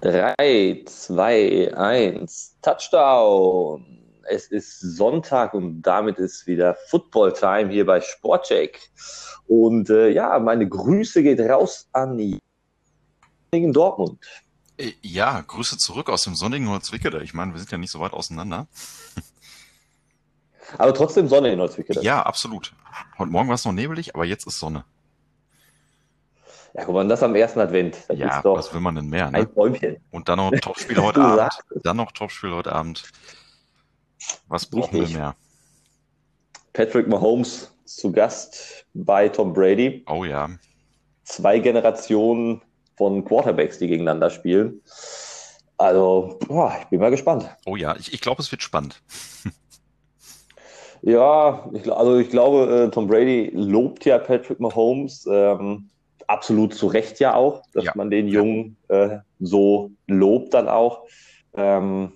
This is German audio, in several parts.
3, 2, 1, Touchdown. Es ist Sonntag und damit ist wieder Football Time hier bei Sportcheck. Und äh, ja, meine Grüße geht raus an die in Dortmund. Äh, ja, Grüße zurück aus dem sonnigen Holzwickede. Ich meine, wir sind ja nicht so weit auseinander. Aber trotzdem Sonne in Holzwickede. Ja, absolut. Heute Morgen war es noch nebelig, aber jetzt ist Sonne. Ja, guck mal, das am ersten Advent. Das ja, was will man denn mehr? Ne? Ein Bäumchen. Und dann noch Topspiel heute Abend. Dann noch Topspiel heute Abend. Was brauchen Richtig. wir mehr? Patrick Mahomes zu Gast bei Tom Brady. Oh ja. Zwei Generationen von Quarterbacks, die gegeneinander spielen. Also, boah, ich bin mal gespannt. Oh ja, ich, ich glaube, es wird spannend. ja, ich, also ich glaube, äh, Tom Brady lobt ja Patrick Mahomes. Ähm, absolut zu Recht ja auch, dass ja. man den Jungen äh, so lobt dann auch. Ähm,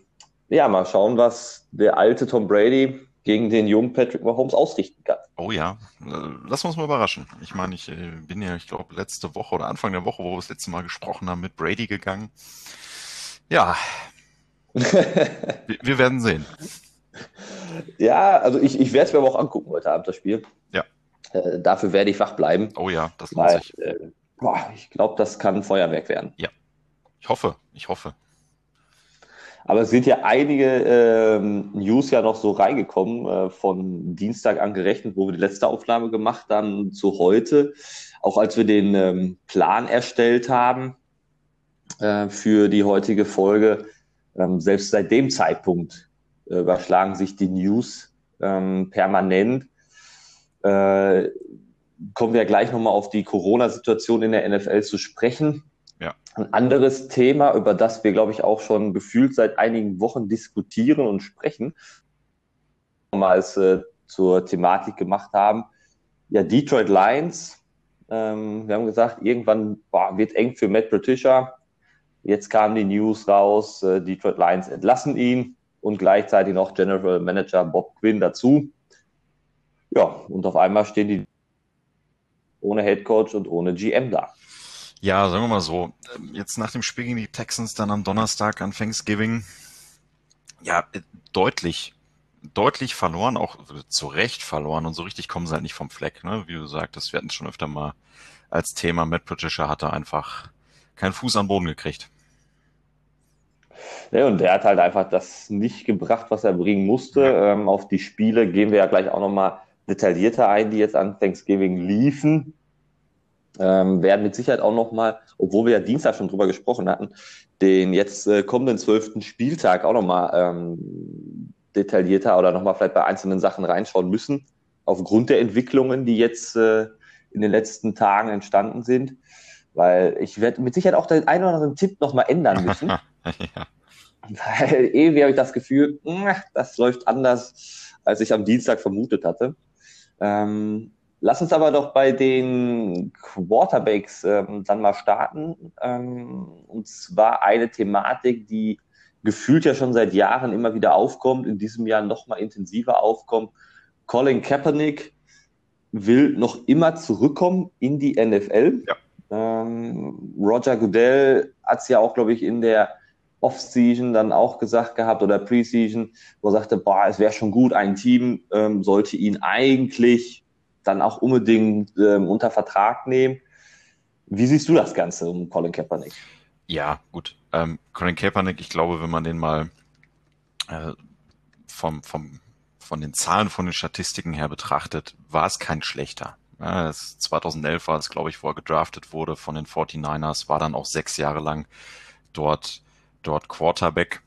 ja, mal schauen, was der alte Tom Brady gegen den jungen Patrick Mahomes ausrichten kann. Oh ja, äh, lass uns mal überraschen. Ich meine, ich äh, bin ja, ich glaube, letzte Woche oder Anfang der Woche, wo wir das letzte Mal gesprochen haben, mit Brady gegangen. Ja, wir, wir werden sehen. Ja, also ich, ich werde es mir aber auch angucken heute Abend, das Spiel. Ja. Äh, dafür werde ich wach bleiben. Oh ja, das lohnt sich. Äh, boah, ich glaube, das kann ein Feuerwerk werden. Ja, ich hoffe, ich hoffe. Aber es sind ja einige ähm, News ja noch so reingekommen, äh, von Dienstag an gerechnet, wo wir die letzte Aufnahme gemacht haben, zu heute. Auch als wir den ähm, Plan erstellt haben äh, für die heutige Folge, ähm, selbst seit dem Zeitpunkt äh, überschlagen sich die News ähm, permanent. Äh, kommen wir gleich nochmal auf die Corona-Situation in der NFL zu sprechen. Ja. Ein anderes Thema, über das wir, glaube ich, auch schon gefühlt seit einigen Wochen diskutieren und sprechen, nochmals äh, zur Thematik gemacht haben. Ja, Detroit Lions. Ähm, wir haben gesagt, irgendwann boah, wird eng für Matt Patricia. Jetzt kamen die News raus, äh, Detroit Lions entlassen ihn und gleichzeitig noch General Manager Bob Quinn dazu. Ja, und auf einmal stehen die ohne Head Coach und ohne GM da. Ja, sagen wir mal so. Jetzt nach dem Spiel gegen die Texans dann am Donnerstag an Thanksgiving, ja, deutlich, deutlich verloren, auch zu Recht verloren und so richtig kommen sie halt nicht vom Fleck, ne? Wie du sagtest, wir hatten es schon öfter mal als Thema, Matt Patricia hatte einfach keinen Fuß an Boden gekriegt. Ja, und der hat halt einfach das nicht gebracht, was er bringen musste. Ja. Ähm, auf die Spiele gehen wir ja gleich auch nochmal detaillierter ein, die jetzt an Thanksgiving liefen. Ähm, werden mit Sicherheit auch nochmal, obwohl wir ja Dienstag schon drüber gesprochen hatten, den jetzt äh, kommenden zwölften Spieltag auch nochmal ähm, detaillierter oder nochmal vielleicht bei einzelnen Sachen reinschauen müssen, aufgrund der Entwicklungen, die jetzt äh, in den letzten Tagen entstanden sind. Weil ich werde mit Sicherheit auch den einen oder anderen Tipp nochmal ändern müssen. ja. Weil irgendwie habe ich das Gefühl, das läuft anders, als ich am Dienstag vermutet hatte. Ähm, lass uns aber doch bei den Quarterbacks ähm, dann mal starten. Ähm, und zwar eine Thematik, die gefühlt ja schon seit Jahren immer wieder aufkommt, in diesem Jahr noch mal intensiver aufkommt. Colin Kaepernick will noch immer zurückkommen in die NFL. Ja. Ähm, Roger Goodell hat es ja auch, glaube ich, in der Off-Season dann auch gesagt gehabt oder Pre-Season, wo er sagte, boah, es wäre schon gut, ein Team ähm, sollte ihn eigentlich dann auch unbedingt ähm, unter Vertrag nehmen. Wie siehst du das Ganze um Colin Kaepernick? Ja, gut. Ähm, Colin Kaepernick, ich glaube, wenn man den mal äh, vom, vom, von den Zahlen, von den Statistiken her betrachtet, war es kein schlechter. Ja, 2011 war es, glaube ich, wo er gedraftet wurde von den 49ers, war dann auch sechs Jahre lang dort dort Quarterback.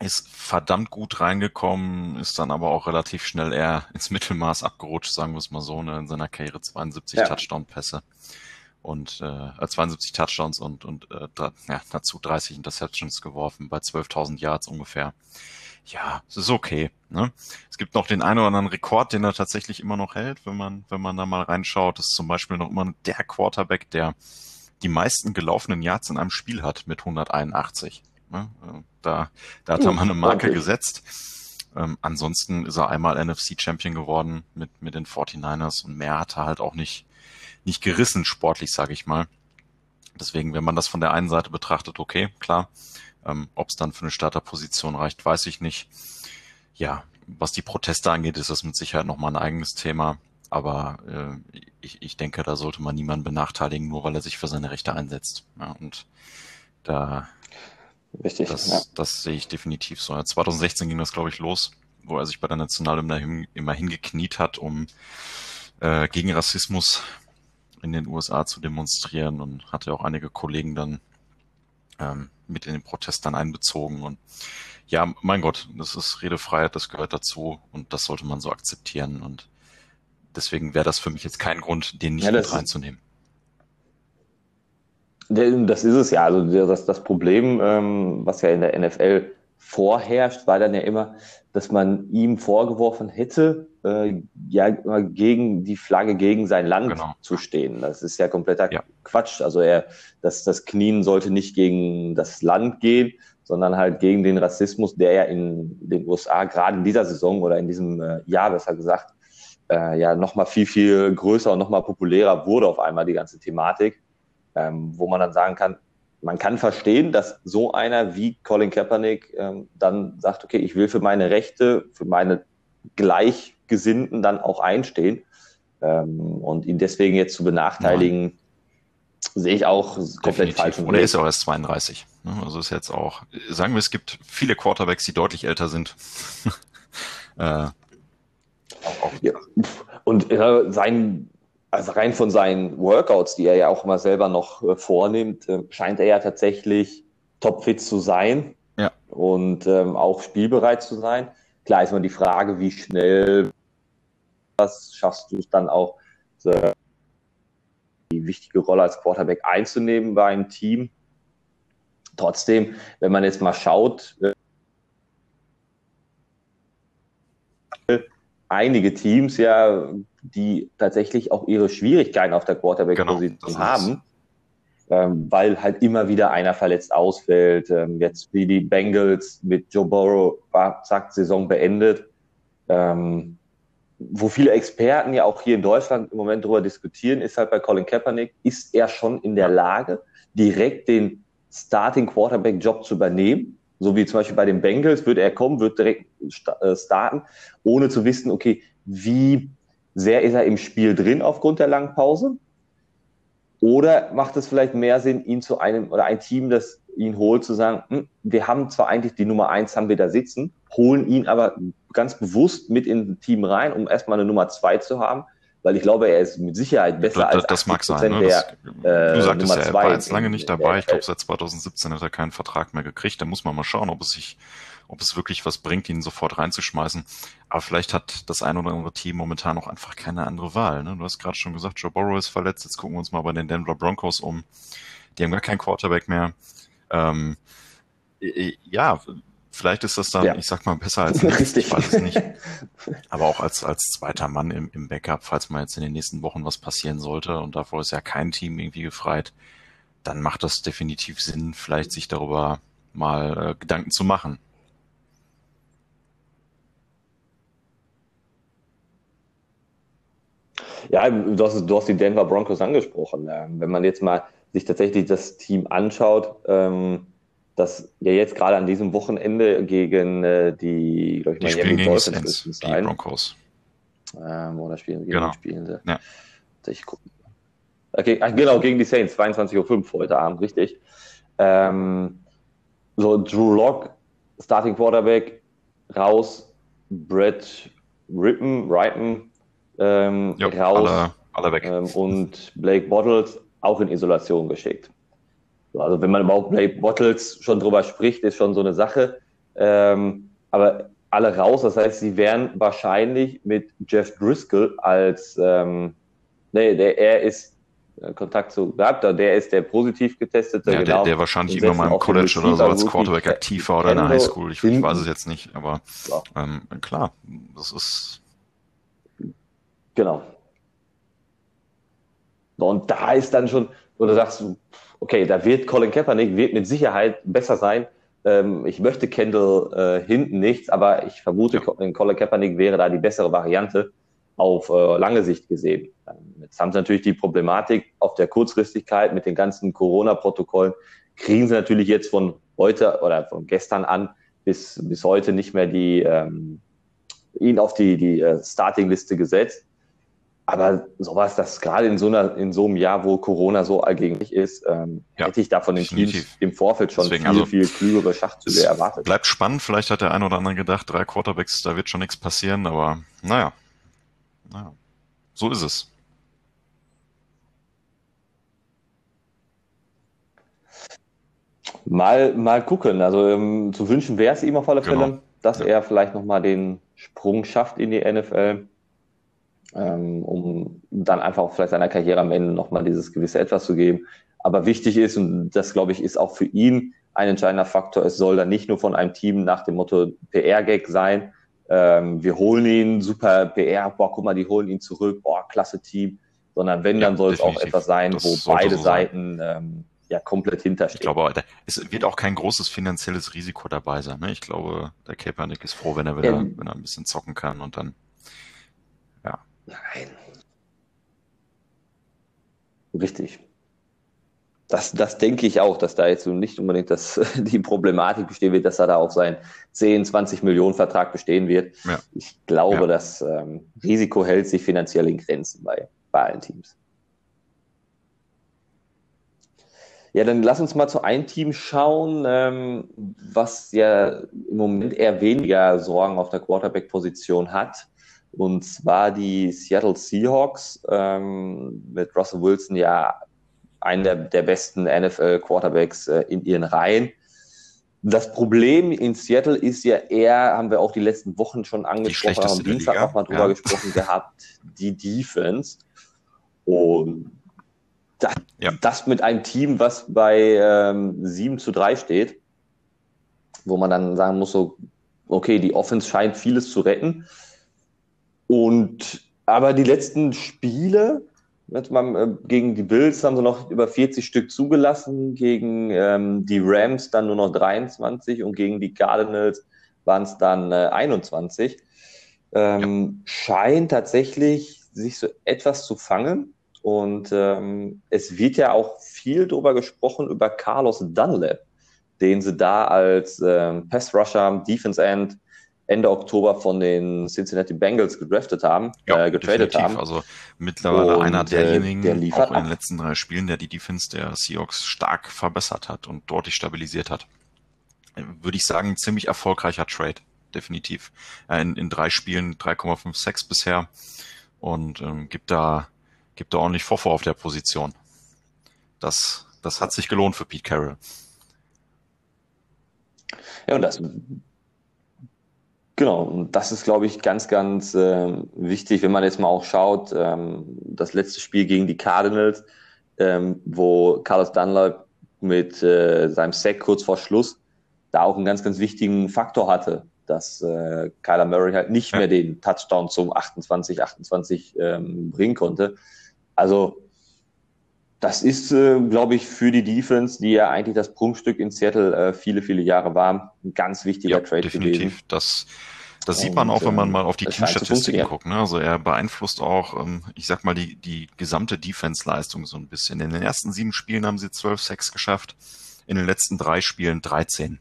Ist verdammt gut reingekommen, ist dann aber auch relativ schnell eher ins Mittelmaß abgerutscht, sagen wir es mal so, ne, in seiner Karriere 72 ja. Touchdown-Pässe und äh, 72 Touchdowns und, und äh, ja, dazu 30 Interceptions geworfen bei 12.000 Yards ungefähr. Ja, es ist okay. Ne? Es gibt noch den einen oder anderen Rekord, den er tatsächlich immer noch hält, wenn man wenn man da mal reinschaut. Das ist zum Beispiel noch immer der Quarterback, der die meisten gelaufenen Yards in einem Spiel hat mit 181. Ne? Da, da hat er mal eine Marke okay. gesetzt. Ähm, ansonsten ist er einmal NFC-Champion geworden mit, mit den 49ers und mehr hat er halt auch nicht, nicht gerissen, sportlich, sage ich mal. Deswegen, wenn man das von der einen Seite betrachtet, okay, klar. Ähm, Ob es dann für eine Starterposition reicht, weiß ich nicht. Ja, was die Proteste angeht, ist das mit Sicherheit nochmal ein eigenes Thema. Aber äh, ich, ich denke, da sollte man niemanden benachteiligen, nur weil er sich für seine Rechte einsetzt. Ja, und da Richtig, das, ja. das sehe ich definitiv so. 2016 ging das, glaube ich, los, wo er sich bei der Nationalhymne immer hingekniet hat, um äh, gegen Rassismus in den USA zu demonstrieren und hatte auch einige Kollegen dann ähm, mit in den Protest dann einbezogen. Und ja, mein Gott, das ist Redefreiheit, das gehört dazu und das sollte man so akzeptieren. Und deswegen wäre das für mich jetzt kein Grund, den nicht ja, mit reinzunehmen. Das ist es ja. Also das, das Problem, ähm, was ja in der NFL vorherrscht, war dann ja immer, dass man ihm vorgeworfen hätte, äh, ja gegen die Flagge gegen sein Land genau. zu stehen. Das ist ja kompletter ja. Quatsch. Also er, das, das Knien sollte nicht gegen das Land gehen, sondern halt gegen den Rassismus, der ja in den USA gerade in dieser Saison oder in diesem äh, Jahr besser gesagt äh, ja nochmal viel, viel größer und nochmal populärer wurde auf einmal die ganze Thematik ähm, wo man dann sagen kann, man kann verstehen, dass so einer wie Colin Kaepernick ähm, dann sagt, okay, ich will für meine Rechte, für meine Gleichgesinnten dann auch einstehen. Ähm, und ihn deswegen jetzt zu benachteiligen, Nein. sehe ich auch komplett falsch. Und er ist ja auch erst 32. Ne? Also ist jetzt auch, sagen wir, es gibt viele Quarterbacks, die deutlich älter sind. äh, auch, auch. Ja. Und äh, sein also rein von seinen Workouts, die er ja auch immer selber noch äh, vornimmt, äh, scheint er ja tatsächlich topfit zu sein ja. und ähm, auch spielbereit zu sein. Klar ist immer die Frage, wie schnell das schaffst du es dann auch, die wichtige Rolle als Quarterback einzunehmen bei einem Team. Trotzdem, wenn man jetzt mal schaut, äh, einige Teams ja die tatsächlich auch ihre Schwierigkeiten auf der Quarterback-Position genau, haben, ähm, weil halt immer wieder einer verletzt ausfällt. Ähm, jetzt wie die Bengals mit Joe Burrow zack, Saison beendet. Ähm, wo viele Experten ja auch hier in Deutschland im Moment darüber diskutieren, ist halt bei Colin Kaepernick, ist er schon in der Lage, direkt den Starting Quarterback Job zu übernehmen? So wie zum Beispiel bei den Bengals, wird er kommen, wird direkt äh, starten, ohne zu wissen, okay, wie sehr ist er im Spiel drin aufgrund der langen Pause? Oder macht es vielleicht mehr Sinn, ihn zu einem oder ein Team, das ihn holt, zu sagen, hm, wir haben zwar eigentlich die Nummer eins, haben wir da sitzen, holen ihn aber ganz bewusst mit in ein Team rein, um erstmal eine Nummer zwei zu haben, weil ich glaube, er ist mit Sicherheit besser das, als das mag sein, ne? der das, äh, Du sagtest Nummer ja, er war jetzt lange nicht dabei. Ich glaube, seit 2017 hat er keinen Vertrag mehr gekriegt. Da muss man mal schauen, ob es sich ob es wirklich was bringt, ihn sofort reinzuschmeißen. Aber vielleicht hat das ein oder andere Team momentan auch einfach keine andere Wahl. Ne? Du hast gerade schon gesagt, Joe Burrow ist verletzt. Jetzt gucken wir uns mal bei den Denver Broncos um. Die haben gar keinen Quarterback mehr. Ähm, ja, vielleicht ist das dann, ja. ich sag mal, besser als nichts. Ich weiß es nicht. Aber auch als, als zweiter Mann im, im Backup, falls mal jetzt in den nächsten Wochen was passieren sollte und davor ist ja kein Team irgendwie gefreit, dann macht das definitiv Sinn, vielleicht sich darüber mal äh, Gedanken zu machen. Ja, du hast, du hast die Denver Broncos angesprochen. Wenn man jetzt mal sich tatsächlich das Team anschaut, ähm, das ja jetzt gerade an diesem Wochenende gegen äh, die, glaube ich, die Miami Dolphins ist, die ein. Broncos. Ähm, oder spielen, gegen genau. spielen sie? Ja. Ich. Okay, genau, gegen die Saints, 22.05 Uhr heute Abend, richtig. Ähm, so, Drew Lock, Starting Quarterback, raus, Brett Rippen, Ripen, ähm, jo, raus alle, alle weg. Ähm, und Blake Bottles auch in Isolation geschickt. Also wenn man überhaupt Blake Bottles schon drüber spricht, ist schon so eine Sache. Ähm, aber alle raus, das heißt, sie werden wahrscheinlich mit Jeff Driscoll als, ähm, nee, der, er ist äh, Kontakt zu gehabt, der ist der positiv getestete. Ja, genau, der, der wahrscheinlich immer mal im College oder so als Quarterback aktiv war oder in der Highschool, ich, ich weiß es jetzt nicht, aber ähm, klar, das ist Genau. Und da ist dann schon, du sagst, okay, da wird Colin Kaepernick wird mit Sicherheit besser sein. Ähm, ich möchte Kendall äh, hinten nichts, aber ich vermute, ja. Colin Kaepernick wäre da die bessere Variante. auf äh, lange Sicht gesehen. Jetzt haben sie natürlich die Problematik auf der Kurzfristigkeit mit den ganzen Corona-Protokollen. Kriegen sie natürlich jetzt von heute oder von gestern an bis, bis heute nicht mehr die, ähm, ihn auf die, die äh, Starting-Liste gesetzt. Aber sowas, das gerade in so einer, in so einem Jahr, wo Corona so allgegenwärtig ist, ähm, ja, hätte ich da von den Teams im Vorfeld schon Deswegen, viel, also, viel klügere Schachzüge erwartet. Bleibt spannend. Vielleicht hat der ein oder andere gedacht, drei Quarterbacks, da wird schon nichts passieren, aber naja. naja. So ist es. Mal, mal gucken. Also ähm, zu wünschen wäre es ihm auf alle Fälle, genau. dass ja. er vielleicht nochmal den Sprung schafft in die NFL um dann einfach auch vielleicht seiner Karriere am Ende nochmal dieses gewisse Etwas zu geben. Aber wichtig ist, und das glaube ich ist auch für ihn ein entscheidender Faktor, es soll dann nicht nur von einem Team nach dem Motto PR-Gag sein, ähm, wir holen ihn, super PR, boah, guck mal, die holen ihn zurück, boah, klasse Team, sondern wenn, ja, dann soll es auch etwas sein, das wo beide so Seiten ähm, ja komplett hinterstehen. Ich glaube, es wird auch kein großes finanzielles Risiko dabei sein. Ne? Ich glaube, der Kaepernick ist froh, wenn er wieder, ähm, wenn er ein bisschen zocken kann und dann Nein. Richtig. Das, das denke ich auch, dass da jetzt nicht unbedingt das, die Problematik bestehen wird, dass er da auch sein 10, 20 Millionen Vertrag bestehen wird. Ja. Ich glaube, ja. das ähm, Risiko hält sich finanziell in Grenzen bei, bei allen Teams. Ja, dann lass uns mal zu einem Team schauen, ähm, was ja im Moment eher weniger Sorgen auf der Quarterback-Position hat. Und zwar die Seattle Seahawks ähm, mit Russell Wilson ja einen der, der besten NFL-Quarterbacks äh, in ihren Reihen. Das Problem in Seattle ist ja eher, haben wir auch die letzten Wochen schon angesprochen, haben am Dienstag auch mal drüber ja. gesprochen gehabt, die Defense. Und das, ja. das, mit einem Team, was bei ähm, 7 zu 3 steht, wo man dann sagen muss, so, okay, die Offense scheint vieles zu retten. Und aber die letzten Spiele, mal, äh, gegen die Bills haben sie noch über 40 Stück zugelassen, gegen ähm, die Rams dann nur noch 23 und gegen die Cardinals waren es dann äh, 21. Ähm. Scheint tatsächlich sich so etwas zu fangen. Und ähm, es wird ja auch viel darüber gesprochen, über Carlos Dunlap, den sie da als ähm, Pass-Rusher, Defense-End Ende Oktober von den Cincinnati Bengals gedraftet haben, ja, äh, getradet definitiv. haben. Also mittlerweile und einer derjenigen, der auch in den letzten drei Spielen, der die Defense der Seahawks stark verbessert hat und deutlich stabilisiert hat. Würde ich sagen, ziemlich erfolgreicher Trade, definitiv. Äh, in, in drei Spielen 3,56 bisher und ähm, gibt da gibt da ordentlich Vorvor auf der Position. Das, das hat sich gelohnt für Pete Carroll. Ja, und das Genau, und das ist, glaube ich, ganz, ganz äh, wichtig, wenn man jetzt mal auch schaut, ähm, das letzte Spiel gegen die Cardinals, ähm, wo Carlos Dunlap mit äh, seinem Sack kurz vor Schluss da auch einen ganz, ganz wichtigen Faktor hatte, dass äh, Kyler Murray halt nicht ja. mehr den Touchdown zum 28, 28 ähm, bringen konnte. Also das ist, äh, glaube ich, für die Defense, die ja eigentlich das Prunkstück in Seattle äh, viele, viele Jahre war, ein ganz wichtiger ja, Trade definitiv. gewesen. Das, das sieht man auch, wenn man ähm, mal auf die Teamstatistiken guckt. Ne? Also er beeinflusst auch, ähm, ich sag mal, die, die gesamte Defense-Leistung so ein bisschen. In den ersten sieben Spielen haben sie zwölf Sacks geschafft, in den letzten drei Spielen 13.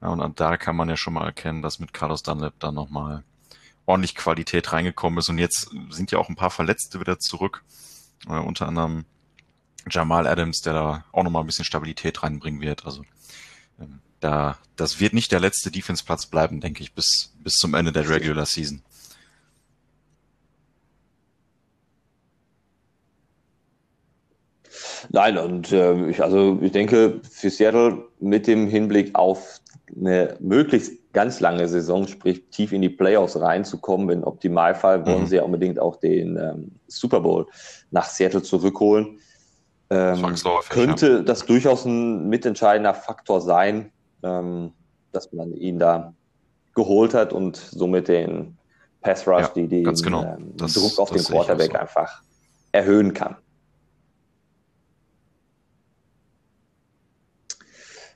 Ja, und da kann man ja schon mal erkennen, dass mit Carlos Dunlap da nochmal ordentlich Qualität reingekommen ist. Und jetzt sind ja auch ein paar Verletzte wieder zurück. Äh, unter anderem Jamal Adams, der da auch nochmal ein bisschen Stabilität reinbringen wird. Also ähm, da, das wird nicht der letzte Defense-Platz bleiben, denke ich, bis, bis zum Ende der Regular Season. Nein, und äh, ich, also ich denke, für Seattle mit dem Hinblick auf eine möglichst ganz lange Saison, sprich tief in die Playoffs reinzukommen, im Optimalfall wollen mhm. sie ja unbedingt auch den ähm, Super Bowl nach Seattle zurückholen ähm, könnte das durchaus ein mitentscheidender Faktor sein, ähm, dass man ihn da geholt hat und somit den Pass Rush, ja, die den genau. ähm, Druck auf den Quarterback so. einfach erhöhen kann.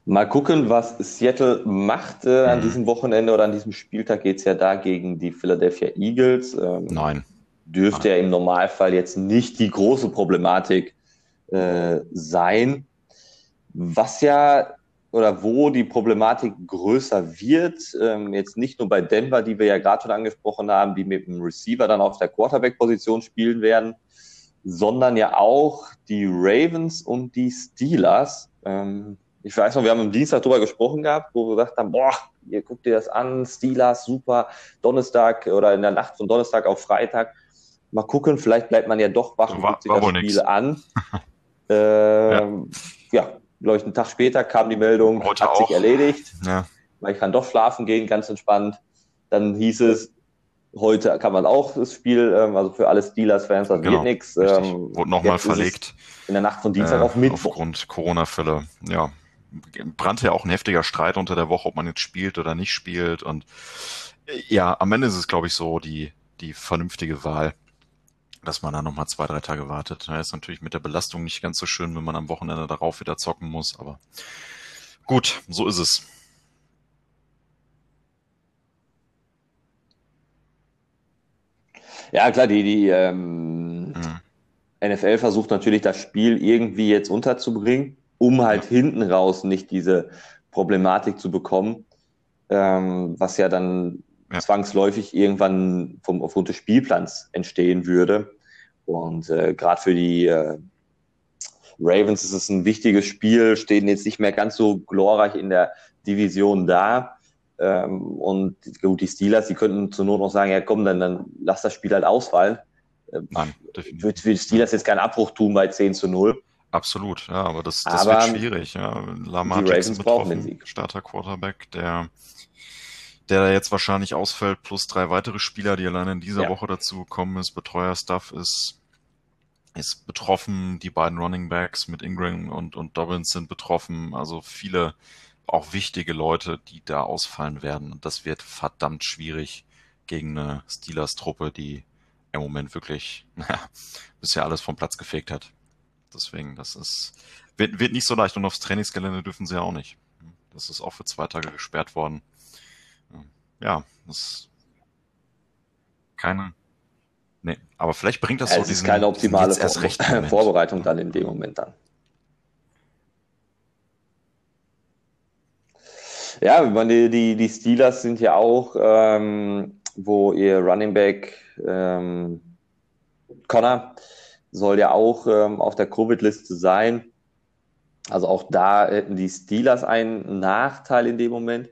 Mal gucken, was Seattle macht äh, an mhm. diesem Wochenende oder an diesem Spieltag geht es ja da gegen die Philadelphia Eagles. Ähm, Nein. dürfte ja im Normalfall jetzt nicht die große Problematik äh, sein. Was ja oder wo die Problematik größer wird, ähm, jetzt nicht nur bei Denver, die wir ja gerade schon angesprochen haben, die mit dem Receiver dann auf der Quarterback-Position spielen werden, sondern ja auch die Ravens und die Steelers. Ähm, ich weiß noch, wir haben am Dienstag darüber gesprochen gehabt, wo wir gesagt haben, boah, ihr guckt dir das an, Steelers, super, Donnerstag oder in der Nacht von Donnerstag auf Freitag. Mal gucken, vielleicht bleibt man ja doch wach und guckt sich das Spiel nix. an. ähm, ja. ja, glaube ich, einen Tag später kam die Meldung, Heute hat auch. sich erledigt. Ja. Man kann doch schlafen gehen, ganz entspannt. Dann hieß es, heute kann man auch das Spiel, ähm, also für alle Steelers-Fans, das genau, wird nichts. Ähm, Wurde nochmal verlegt. In der Nacht von Dienstag äh, auf Mittwoch. Aufgrund Corona-Fälle, ja. Brannte ja auch ein heftiger Streit unter der Woche, ob man jetzt spielt oder nicht spielt. Und äh, ja, am Ende ist es, glaube ich, so die, die vernünftige Wahl dass man da nochmal zwei, drei Tage wartet. Da ist natürlich mit der Belastung nicht ganz so schön, wenn man am Wochenende darauf wieder zocken muss, aber gut, so ist es. Ja, klar, die, die ähm, mhm. NFL versucht natürlich das Spiel irgendwie jetzt unterzubringen, um halt ja. hinten raus nicht diese Problematik zu bekommen, ähm, was ja dann ja. zwangsläufig irgendwann vom, aufgrund des Spielplans entstehen würde. Und äh, gerade für die äh, Ravens ist es ein wichtiges Spiel, stehen jetzt nicht mehr ganz so glorreich in der Division da. Ähm, und gut, die Steelers, die könnten zur Not noch sagen, ja komm, dann, dann lass das Spiel halt ausfallen. Ähm, Nein, definitiv. Wird für die Steelers jetzt keinen Abbruch tun bei 10 zu 0. Absolut, ja, aber das, das aber wird schwierig. Ja. Lamar die Ravens brauchen den Sieg. Starter Quarterback, der der jetzt wahrscheinlich ausfällt, plus drei weitere Spieler, die alleine in dieser ja. Woche dazu gekommen ist. Betreuer-Stuff ist, ist betroffen. Die beiden Running Backs mit Ingram und, und Dobbins sind betroffen. Also viele auch wichtige Leute, die da ausfallen werden. Und das wird verdammt schwierig gegen eine Steelers-Truppe, die im Moment wirklich naja, bisher alles vom Platz gefegt hat. Deswegen, das ist, wird, wird nicht so leicht und aufs Trainingsgelände dürfen sie ja auch nicht. Das ist auch für zwei Tage gesperrt worden ja, das keine. Nee, aber vielleicht bringt das ja, so es diesen. Ist keine optimale erst recht Vorbereitung dann in dem Moment dann. Ja, die, die, die Steelers sind ja auch, ähm, wo ihr Running Back ähm, Connor soll ja auch ähm, auf der Covid-Liste sein. Also auch da hätten die Steelers einen Nachteil in dem Moment.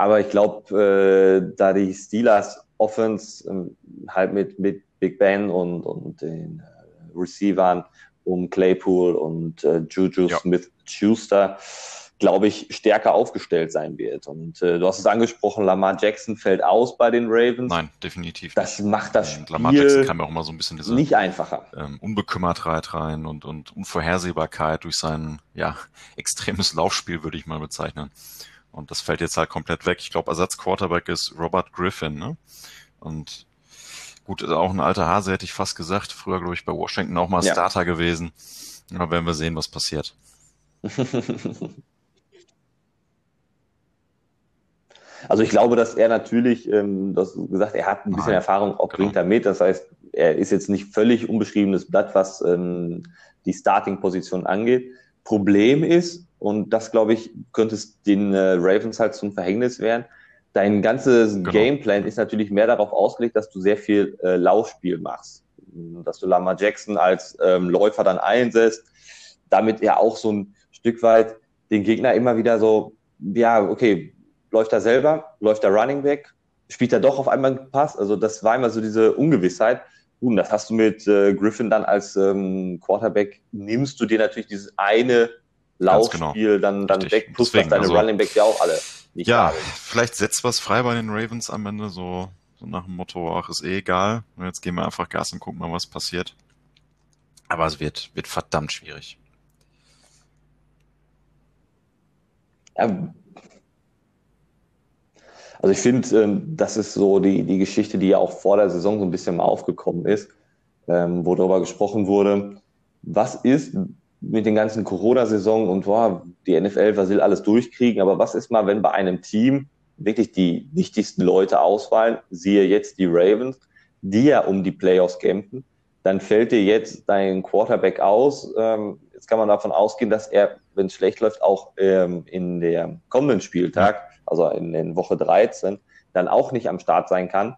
Aber ich glaube, äh, da die Steelers Offense äh, halt mit, mit Big Ben und, und den äh, Receivern um Claypool und äh, Juju ja. Smith-Schuster, glaube ich, stärker aufgestellt sein wird. Und äh, du hast es angesprochen, Lamar Jackson fällt aus bei den Ravens. Nein, definitiv. Das nicht. macht das Spiel Lamar Jackson kam ja auch immer so ein bisschen diese nicht einfacher. Ähm, Unbekümmertheit rein und, und Unvorhersehbarkeit durch sein ja extremes Laufspiel, würde ich mal bezeichnen. Und das fällt jetzt halt komplett weg. Ich glaube, Ersatz-Quarterback ist Robert Griffin, ne? Und gut, ist auch ein alter Hase, hätte ich fast gesagt. Früher, glaube ich, bei Washington auch mal ja. Starter gewesen. Da werden wir sehen, was passiert. Also ich glaube, dass er natürlich, ähm, das gesagt, er hat ein bisschen Nein, Erfahrung, auch genau. bringt er mit. Das heißt, er ist jetzt nicht völlig unbeschriebenes Blatt, was ähm, die Starting-Position angeht. Problem ist, und das, glaube ich, könnte es den äh, Ravens halt zum Verhängnis werden. Dein ganzes genau. Gameplan ist natürlich mehr darauf ausgelegt, dass du sehr viel äh, Laufspiel machst. Dass du Lamar Jackson als ähm, Läufer dann einsetzt, damit er auch so ein Stück weit den Gegner immer wieder so, ja, okay, läuft er selber, läuft er Running Back, spielt er doch auf einmal einen Pass. Also das war immer so diese Ungewissheit. Und das hast du mit äh, Griffin dann als ähm, Quarterback, nimmst du dir natürlich dieses eine. Laufspiel genau. dann, dann weg, plus Deswegen, deine also, Running Backs ja auch alle nicht Ja, vielleicht setzt was frei bei den Ravens am Ende, so, so nach dem Motto, ach, ist eh egal. Und jetzt gehen wir einfach Gas und gucken mal, was passiert. Aber es wird, wird verdammt schwierig. Ja, also ich finde, ähm, das ist so die, die Geschichte, die ja auch vor der Saison so ein bisschen mal aufgekommen ist, ähm, wo darüber gesprochen wurde, was ist, mit den ganzen Corona-Saison und boah, die NFL, was will alles durchkriegen, aber was ist mal, wenn bei einem Team wirklich die wichtigsten Leute ausfallen, siehe jetzt die Ravens, die ja um die Playoffs kämpfen. Dann fällt dir jetzt dein Quarterback aus. Ähm, jetzt kann man davon ausgehen, dass er, wenn es schlecht läuft, auch ähm, in der kommenden Spieltag, also in, in Woche 13, dann auch nicht am Start sein kann.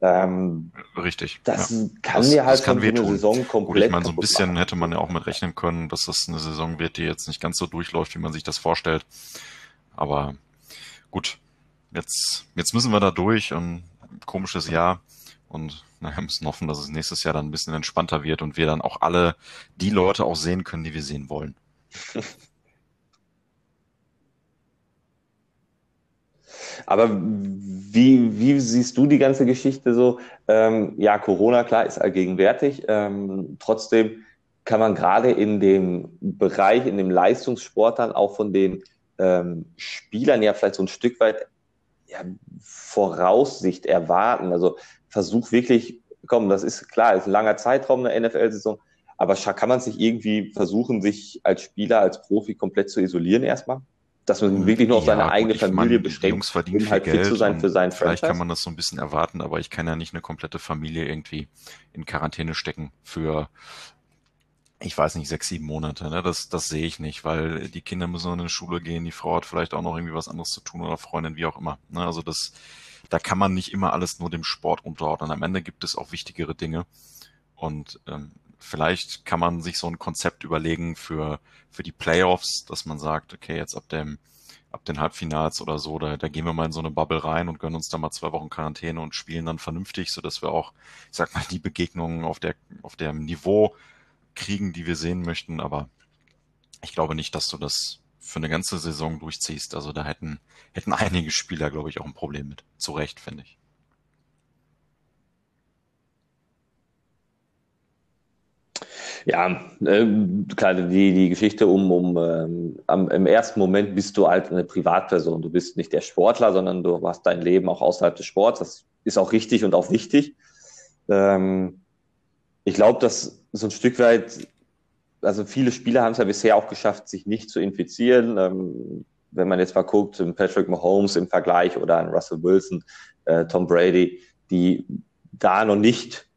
Ähm, Richtig. Das ja. kann das, mir halt das kann so eine Saison komplett. Gut, ich meine, so ein bisschen machen. hätte man ja auch mit rechnen können, dass das eine Saison wird, die jetzt nicht ganz so durchläuft, wie man sich das vorstellt. Aber gut, jetzt, jetzt müssen wir da durch und komisches Jahr. Und naja, müssen hoffen, dass es nächstes Jahr dann ein bisschen entspannter wird und wir dann auch alle die Leute auch sehen können, die wir sehen wollen. Aber wie, wie siehst du die ganze Geschichte so? Ähm, ja, Corona, klar, ist allgegenwärtig. Ähm, trotzdem kann man gerade in dem Bereich, in dem Leistungssport dann auch von den ähm, Spielern ja vielleicht so ein Stück weit ja, Voraussicht erwarten. Also versuch wirklich, komm, das ist klar, ist ein langer Zeitraum eine NFL-Saison, aber kann man sich irgendwie versuchen, sich als Spieler, als Profi komplett zu isolieren erstmal? Dass man hm, wirklich nur auf ja, seine eigene Familie beschränkt, Jungs verdienen um halt fit zu sein für Vielleicht Franchise. kann man das so ein bisschen erwarten, aber ich kann ja nicht eine komplette Familie irgendwie in Quarantäne stecken für, ich weiß nicht, sechs, sieben Monate. Ne? Das, das sehe ich nicht, weil die Kinder müssen noch in die Schule gehen, die Frau hat vielleicht auch noch irgendwie was anderes zu tun oder Freundin, wie auch immer. Ne? Also das, da kann man nicht immer alles nur dem Sport unterordnen. Am Ende gibt es auch wichtigere Dinge. Und ähm, vielleicht kann man sich so ein Konzept überlegen für, für die Playoffs, dass man sagt, okay, jetzt ab dem, ab den Halbfinals oder so, da, da gehen wir mal in so eine Bubble rein und gönnen uns da mal zwei Wochen Quarantäne und spielen dann vernünftig, so dass wir auch, ich sag mal, die Begegnungen auf der, auf dem Niveau kriegen, die wir sehen möchten. Aber ich glaube nicht, dass du das für eine ganze Saison durchziehst. Also da hätten, hätten einige Spieler, glaube ich, auch ein Problem mit. Zu Recht, finde ich. Ja, äh, klar, die, die Geschichte um, um ähm, am, im ersten Moment bist du halt eine Privatperson. Du bist nicht der Sportler, sondern du hast dein Leben auch außerhalb des Sports. Das ist auch richtig und auch wichtig. Ähm, ich glaube, dass so ein Stück weit, also viele Spieler haben es ja bisher auch geschafft, sich nicht zu infizieren. Ähm, wenn man jetzt mal guckt, Patrick Mahomes im Vergleich oder an Russell Wilson, äh, Tom Brady, die da noch nicht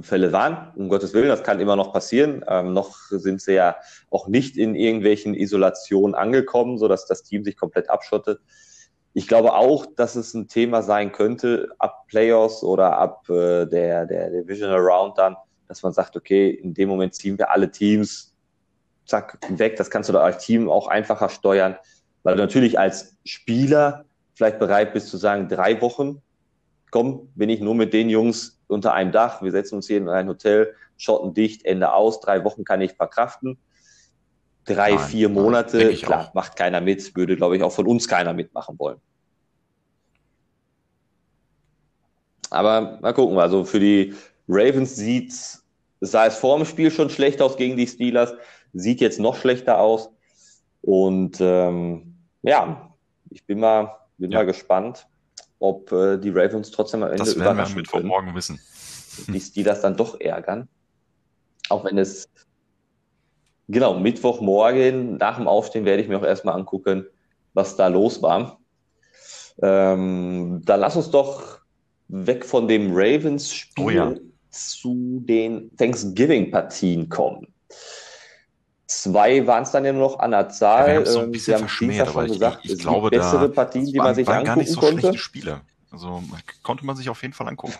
Fälle waren. Um Gottes Willen, das kann immer noch passieren. Ähm, noch sind sie ja auch nicht in irgendwelchen Isolationen angekommen, so dass das Team sich komplett abschottet. Ich glaube auch, dass es ein Thema sein könnte ab Playoffs oder ab äh, der, der Divisional Round dann, dass man sagt, okay, in dem Moment ziehen wir alle Teams, zack, weg. Das kannst du da als Team auch einfacher steuern, weil du natürlich als Spieler vielleicht bereit bist zu sagen, drei Wochen, komm, bin ich nur mit den Jungs unter einem Dach, wir setzen uns hier in ein Hotel, schotten dicht, Ende aus, drei Wochen kann ich verkraften. Drei, nein, vier Monate, nein, klar, auch. macht keiner mit, würde, glaube ich, auch von uns keiner mitmachen wollen. Aber mal gucken, also für die Ravens sieht sah es vor dem Spiel schon schlecht aus gegen die Steelers, sieht jetzt noch schlechter aus. Und ähm, ja, ich bin mal, bin ja. mal gespannt, ob äh, die Ravens trotzdem am Ende das werden wir Mittwoch können. morgen wissen. Die Steelers dann doch ärgern. Auch wenn es genau Mittwochmorgen nach dem Aufstehen werde ich mir auch erstmal angucken, was da los war. Ähm, dann lass uns doch weg von dem Ravens-Spiel oh ja. zu den Thanksgiving-Partien kommen. Zwei waren es dann ja nur noch an der Zahl. Ja, wir so ein ähm, bisschen haben verschmäht, aber gesagt, ich, ich glaube, bessere da Partien, die man sich waren angucken gar nicht so konnte. schlechte Spiele. Also konnte man sich auf jeden Fall angucken.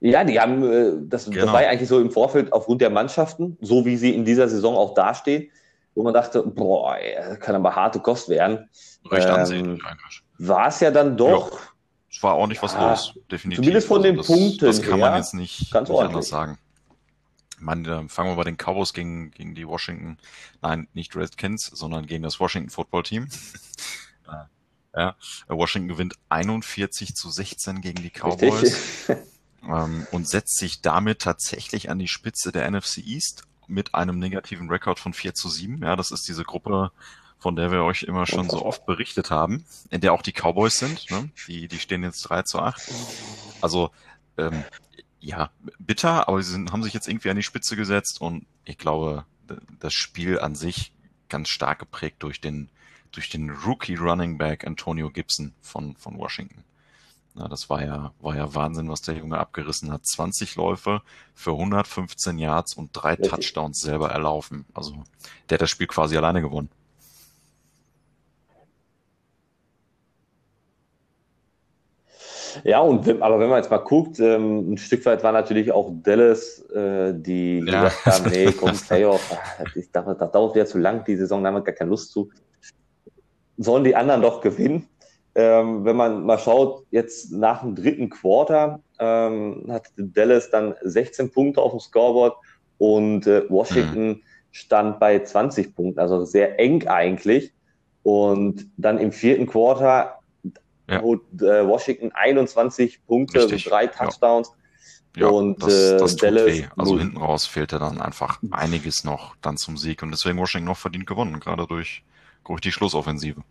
Ja, die haben, äh, das, genau. das war ja eigentlich so im Vorfeld aufgrund der Mannschaften, so wie sie in dieser Saison auch dastehen, wo man dachte, boah, ey, kann aber harte Kost werden. Recht ähm, ansehnlich eigentlich. War es ja dann doch. Ja es war auch nicht was ja, los, definitiv. Zumindest von den also das, Punkten. Das kann man jetzt nicht, ganz nicht anders sagen. Man, äh, fangen wir bei den Cowboys gegen, gegen die Washington, nein, nicht Redskins, sondern gegen das Washington Football Team. ja, Washington gewinnt 41 zu 16 gegen die Cowboys ähm, und setzt sich damit tatsächlich an die Spitze der NFC East mit einem negativen Rekord von 4 zu 7. Ja, das ist diese Gruppe von der wir euch immer schon so oft berichtet haben, in der auch die Cowboys sind. Ne? Die, die stehen jetzt 3 zu 8. Also ähm, ja, bitter, aber sie sind, haben sich jetzt irgendwie an die Spitze gesetzt und ich glaube, das Spiel an sich ganz stark geprägt durch den durch den Rookie Running Back Antonio Gibson von, von Washington. Na, das war ja, war ja Wahnsinn, was der Junge abgerissen hat. 20 Läufe für 115 Yards und drei. Touchdowns selber erlaufen. Also der hat das Spiel quasi alleine gewonnen. Ja, und aber wenn man jetzt mal guckt, ähm, ein Stück weit war natürlich auch Dallas, äh, die ja. gesagt haben, nee, komm, Playoff, ah, das, das, das dauert ja zu lang, die Saison, da haben wir gar keine Lust zu. Sollen die anderen doch gewinnen? Ähm, wenn man mal schaut, jetzt nach dem dritten Quarter ähm, hat Dallas dann 16 Punkte auf dem Scoreboard und äh, Washington mhm. stand bei 20 Punkten, also sehr eng eigentlich. Und dann im vierten Quarter ja. holt äh, Washington 21 Punkte, Richtig. drei Touchdowns. Ja. und das, äh, das Dallas. Weh. Also hinten raus fehlte dann einfach einiges noch dann zum Sieg und deswegen Washington noch verdient gewonnen, gerade durch, durch die Schlussoffensive.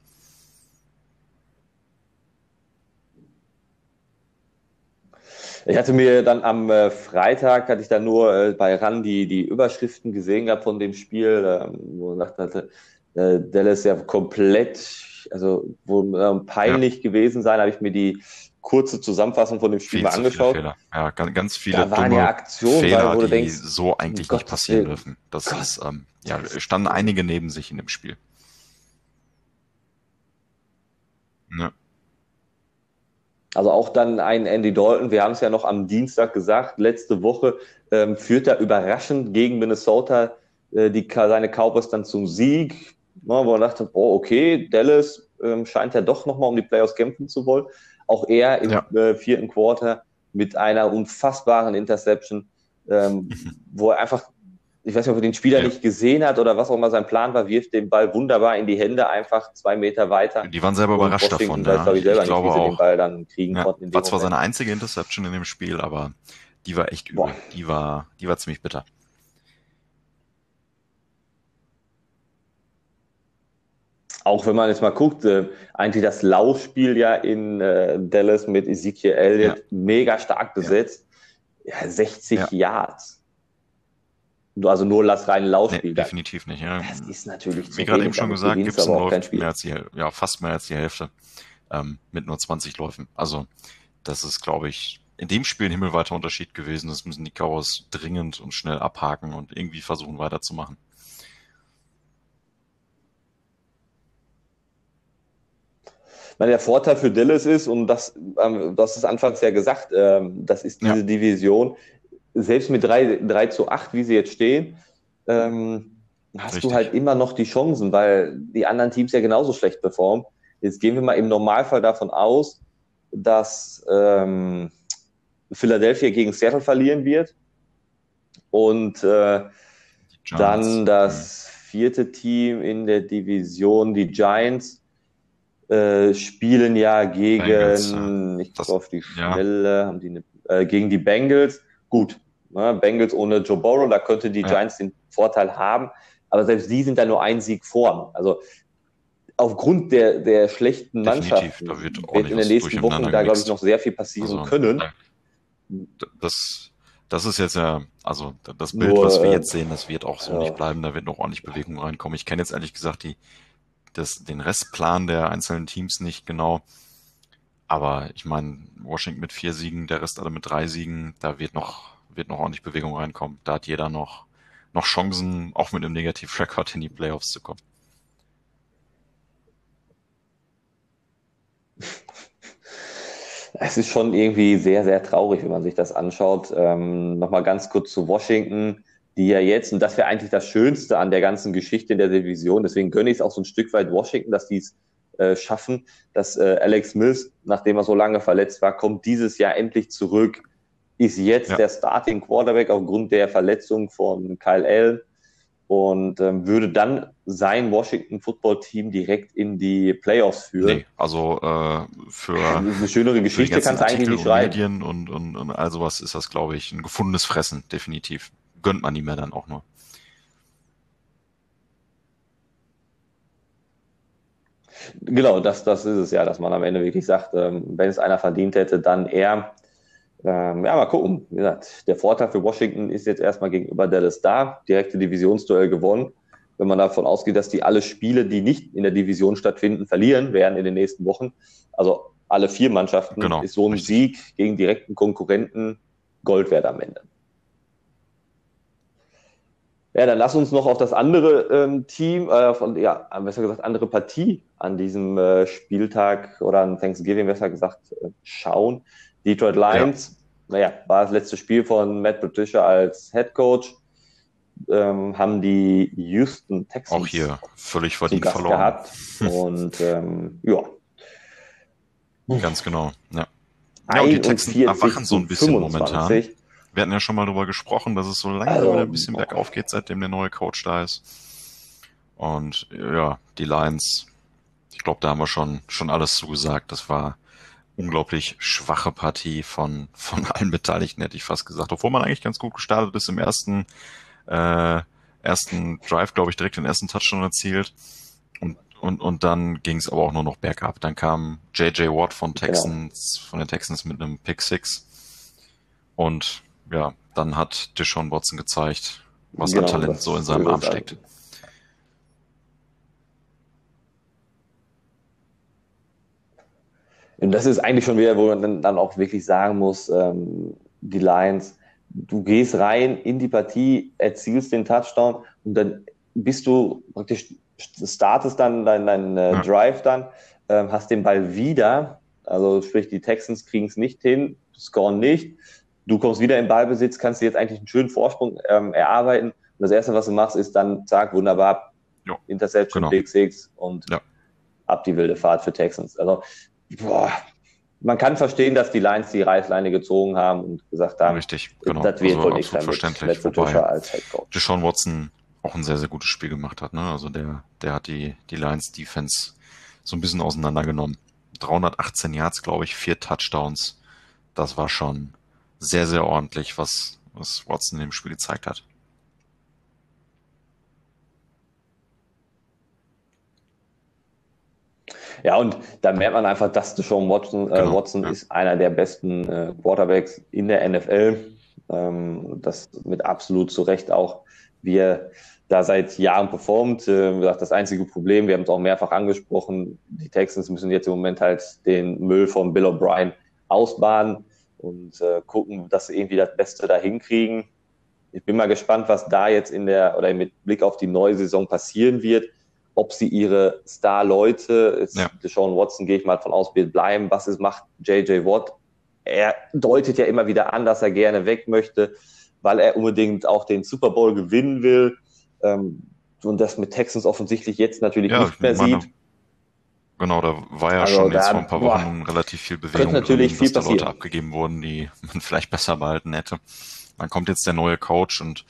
Ich hatte mir dann am äh, Freitag, hatte ich dann nur äh, bei RAN die, die Überschriften gesehen gehabt von dem Spiel, äh, wo ich dachte, äh, Dallas ja komplett, also wo äh, peinlich ja. gewesen sein, habe ich mir die kurze Zusammenfassung von dem Spiel Viel mal angeschaut. Ja, ganz, ganz viele da waren ja Aktionen, Fehler, die denkst, so eigentlich Gott, nicht passieren dürfen. Das Gott. ist, ähm, ja, standen einige neben sich in dem Spiel. Ja. Also auch dann ein Andy Dalton, wir haben es ja noch am Dienstag gesagt, letzte Woche ähm, führt er überraschend gegen Minnesota äh, die, seine Cowboys dann zum Sieg, ja, wo er dachte, oh, okay, Dallas ähm, scheint ja doch nochmal um die Playoffs kämpfen zu wollen. Auch er im ja. äh, vierten Quarter mit einer unfassbaren Interception, ähm, wo er einfach ich weiß nicht, ob er den Spieler ja. nicht gesehen hat oder was auch immer sein Plan war, wirft den Ball wunderbar in die Hände, einfach zwei Meter weiter. Die waren selber überrascht davon. Weiß, ja. ich, selber ich glaube nicht, wie auch. den Ball dann kriegen ja, konnten. war zwar seine einzige Interception in dem Spiel, aber die war echt übel. Boah. Die war, die war ziemlich bitter. Auch wenn man jetzt mal guckt, äh, eigentlich das Laufspiel ja in äh, Dallas mit Ezekiel Elliott ja. mega stark besetzt. Ja, 60 Yards also nur lass rein Laufspiel. Nee, definitiv nicht. Ja. Das ist natürlich Wie gerade eben schon gesagt, gibt es läuft mehr als die, ja, fast mehr als die Hälfte ähm, mit nur 20 Läufen. Also das ist, glaube ich, in dem Spiel ein himmelweiter Unterschied gewesen. Das müssen die Cowboys dringend und schnell abhaken und irgendwie versuchen weiterzumachen. Meine, der Vorteil für Dallas ist, und das, ähm, das ist anfangs ja gesagt, ähm, das ist diese ja. Division, selbst mit 3, 3 zu 8, wie sie jetzt stehen, ähm, hast Richtig. du halt immer noch die Chancen, weil die anderen Teams ja genauso schlecht performen. Jetzt gehen wir mal im Normalfall davon aus, dass ähm, Philadelphia gegen Seattle verlieren wird und äh, dann das vierte Team in der Division, die Giants, äh, spielen ja gegen, Bengals, ja. ich glaube auf die Schnelle, ja. haben die eine, äh, gegen die Bengals gut. Ne? Bengals ohne Joe Burrow, da könnte die ja. Giants den Vorteil haben. Aber selbst die sind da nur ein Sieg vor. Also aufgrund der, der schlechten Mannschaft wird, wird, in den nächsten Wochen da, glaube ich, noch sehr viel passieren also, können. Das, das ist jetzt ja, also das Bild, nur, was wir jetzt sehen, das wird auch so ja. nicht bleiben. Da wird noch ordentlich Bewegung reinkommen. Ich kenne jetzt ehrlich gesagt die, das, den Restplan der einzelnen Teams nicht genau. Aber ich meine, Washington mit vier Siegen, der Rest alle mit drei Siegen, da wird noch, wird noch ordentlich Bewegung reinkommen. Da hat jeder noch, noch Chancen, auch mit einem Negativ-Record in die Playoffs zu kommen. Es ist schon irgendwie sehr, sehr traurig, wenn man sich das anschaut. Ähm, Nochmal ganz kurz zu Washington, die ja jetzt, und das wäre eigentlich das Schönste an der ganzen Geschichte in der Division, deswegen gönne ich es auch so ein Stück weit Washington, dass die es äh, schaffen, dass äh, Alex Mills, nachdem er so lange verletzt war, kommt dieses Jahr endlich zurück, ist jetzt ja. der Starting Quarterback aufgrund der Verletzung von Kyle Allen und ähm, würde dann sein Washington Football Team direkt in die Playoffs führen. Nee, also äh, für eine schönere Geschichte kannst du eigentlich nicht schreiben. Medien und, und, und all sowas ist das, glaube ich, ein gefundenes Fressen, definitiv. Gönnt man ihm ja dann auch nur. Genau, das, das ist es ja, dass man am Ende wirklich sagt, ähm, wenn es einer verdient hätte, dann er. Ähm, ja, mal gucken. Wie gesagt, der Vorteil für Washington ist jetzt erstmal gegenüber Dallas da, direkte Divisionsduell gewonnen. wenn man davon ausgeht, dass die alle Spiele, die nicht in der Division stattfinden, verlieren werden in den nächsten Wochen. Also alle vier Mannschaften genau, ist so ein richtig. Sieg gegen direkten Konkurrenten Gold wert am Ende. Ja, dann lass uns noch auf das andere ähm, Team, äh, von, ja, besser gesagt, andere Partie an diesem äh, Spieltag oder an Thanksgiving, besser gesagt, äh, schauen. Detroit Lions, ja. naja, war das letzte Spiel von Matt Patricia als Head Coach. Ähm, haben die Houston Texans auch hier völlig verdient verloren gehabt. Und ähm, ja. Ganz genau, ja. Ja, und die Texans erwachen so ein bisschen 25. momentan. Wir hatten ja schon mal darüber gesprochen, dass es so langsam also, wieder ein bisschen bergauf geht, seitdem der neue Coach da ist. Und ja, die Lions, ich glaube, da haben wir schon, schon alles zugesagt. Das war unglaublich schwache Partie von, von allen Beteiligten, hätte ich fast gesagt. Obwohl man eigentlich ganz gut gestartet ist im ersten, äh, ersten Drive, glaube ich, direkt den ersten Touchdown erzielt. Und, und, und dann ging es aber auch nur noch bergab. Dann kam JJ Watt von genau. Texans, ja. von den Texans mit einem Pick Six. Und ja, dann hat Deshaun Watson gezeigt, was genau, an Talent so in seinem Arm steckt. Und das ist eigentlich schon wieder, wo man dann auch wirklich sagen muss, ähm, die Lions, du gehst rein in die Partie, erzielst den Touchdown und dann bist du praktisch, startest dann dein, dein äh, ja. Drive dann, ähm, hast den Ball wieder, also sprich die Texans kriegen es nicht hin, scoren nicht, du kommst wieder in Ballbesitz, kannst dir jetzt eigentlich einen schönen Vorsprung ähm, erarbeiten. Und das Erste, was du machst, ist dann, zack, wunderbar, jo, Interception, genau. Big Six und ja. ab die wilde Fahrt für Texans. Also, boah, man kann verstehen, dass die Lions die Reißleine gezogen haben und gesagt haben, Richtig, genau. das wird also wohl nicht verständlich. Wobei als Deshaun Watson auch ein sehr, sehr gutes Spiel gemacht hat. Ne? Also der, der hat die, die Lions Defense so ein bisschen auseinandergenommen. 318 Yards, glaube ich, vier Touchdowns. Das war schon, sehr, sehr ordentlich, was, was Watson in dem Spiel gezeigt hat. Ja, und da merkt man einfach, dass Deshaun Watson, äh, genau, Watson ja. ist einer der besten äh, Quarterbacks in der NFL. Ähm, das mit absolut zu Recht auch, wie er da seit Jahren performt. Äh, das einzige Problem, wir haben es auch mehrfach angesprochen, die Texans müssen jetzt im Moment halt den Müll von Bill O'Brien ausbaden und äh, gucken, dass sie irgendwie das Beste da hinkriegen. Ich bin mal gespannt, was da jetzt in der oder mit Blick auf die neue Saison passieren wird. Ob sie ihre Star-Leute, jetzt ja. Deshaun Watson gehe ich mal von aus, wird bleiben. Was ist, macht JJ Watt? Er deutet ja immer wieder an, dass er gerne weg möchte, weil er unbedingt auch den Super Bowl gewinnen will. Ähm, und das mit Texans offensichtlich jetzt natürlich ja, nicht mehr sieht. Genau, da war ja also schon jetzt vor ein paar Wochen boah, relativ viel Bewegung natürlich drin, dass da Leute abgegeben wurden, die man vielleicht besser behalten hätte. Dann kommt jetzt der neue Coach und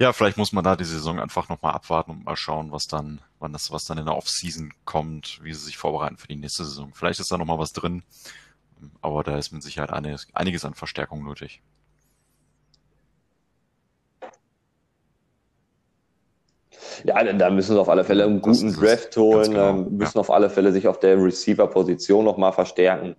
ja, vielleicht muss man da die Saison einfach nochmal abwarten und mal schauen, was dann, wann das, was dann in der Offseason kommt, wie sie sich vorbereiten für die nächste Saison. Vielleicht ist da nochmal was drin, aber da ist mit Sicherheit einiges, einiges an Verstärkung nötig. Ja, da müssen sie auf alle Fälle einen guten Draft holen, genau, ähm, müssen ja. auf alle Fälle sich auf der Receiver-Position nochmal verstärken.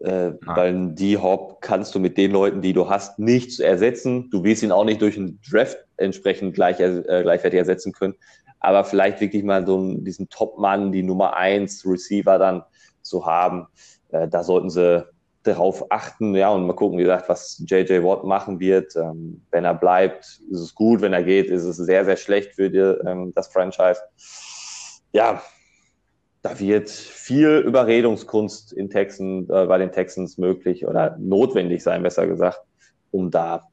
Äh, weil die Hop kannst du mit den Leuten, die du hast, nicht ersetzen. Du willst ihn auch nicht durch einen Draft entsprechend gleich, äh, gleichwertig ersetzen können. Aber vielleicht wirklich mal so diesen Top-Mann, die Nummer eins Receiver dann zu haben. Äh, da sollten sie darauf achten, ja, und mal gucken, wie gesagt, was JJ Watt machen wird. Ähm, wenn er bleibt, ist es gut, wenn er geht, ist es sehr, sehr schlecht für die, ähm, das Franchise. Ja, da wird viel Überredungskunst in Texan, äh, bei den Texans möglich oder notwendig sein, besser gesagt, um da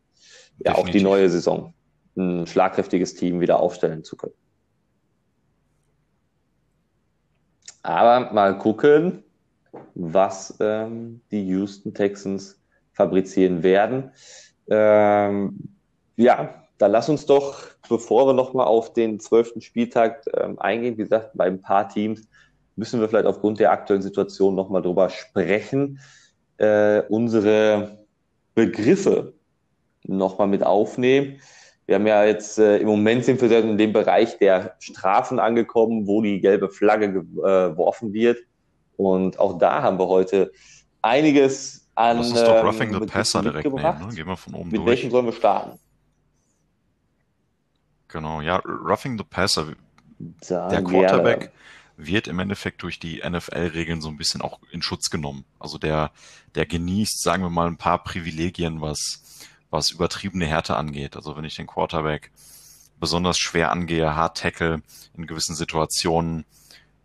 ja auch die neue Saison ein schlagkräftiges Team wieder aufstellen zu können. Aber mal gucken, was ähm, die Houston Texans fabrizieren werden. Ähm, ja, dann lass uns doch, bevor wir nochmal auf den zwölften Spieltag ähm, eingehen, wie gesagt, bei ein paar Teams müssen wir vielleicht aufgrund der aktuellen Situation nochmal drüber sprechen, äh, unsere Begriffe nochmal mit aufnehmen. Wir haben ja jetzt äh, im Moment sind wir in dem Bereich der Strafen angekommen, wo die gelbe Flagge geworfen äh, wird. Und auch da haben wir heute einiges an. Das ist doch Roughing the Passer direkt nehmen, ne? Gehen wir von oben Mit durch. welchen sollen wir starten? Genau, ja, Roughing the Passer. Da der Quarterback gerne. wird im Endeffekt durch die NFL-Regeln so ein bisschen auch in Schutz genommen. Also der, der genießt, sagen wir mal, ein paar Privilegien, was, was übertriebene Härte angeht. Also wenn ich den Quarterback besonders schwer angehe, hart tackle in gewissen Situationen,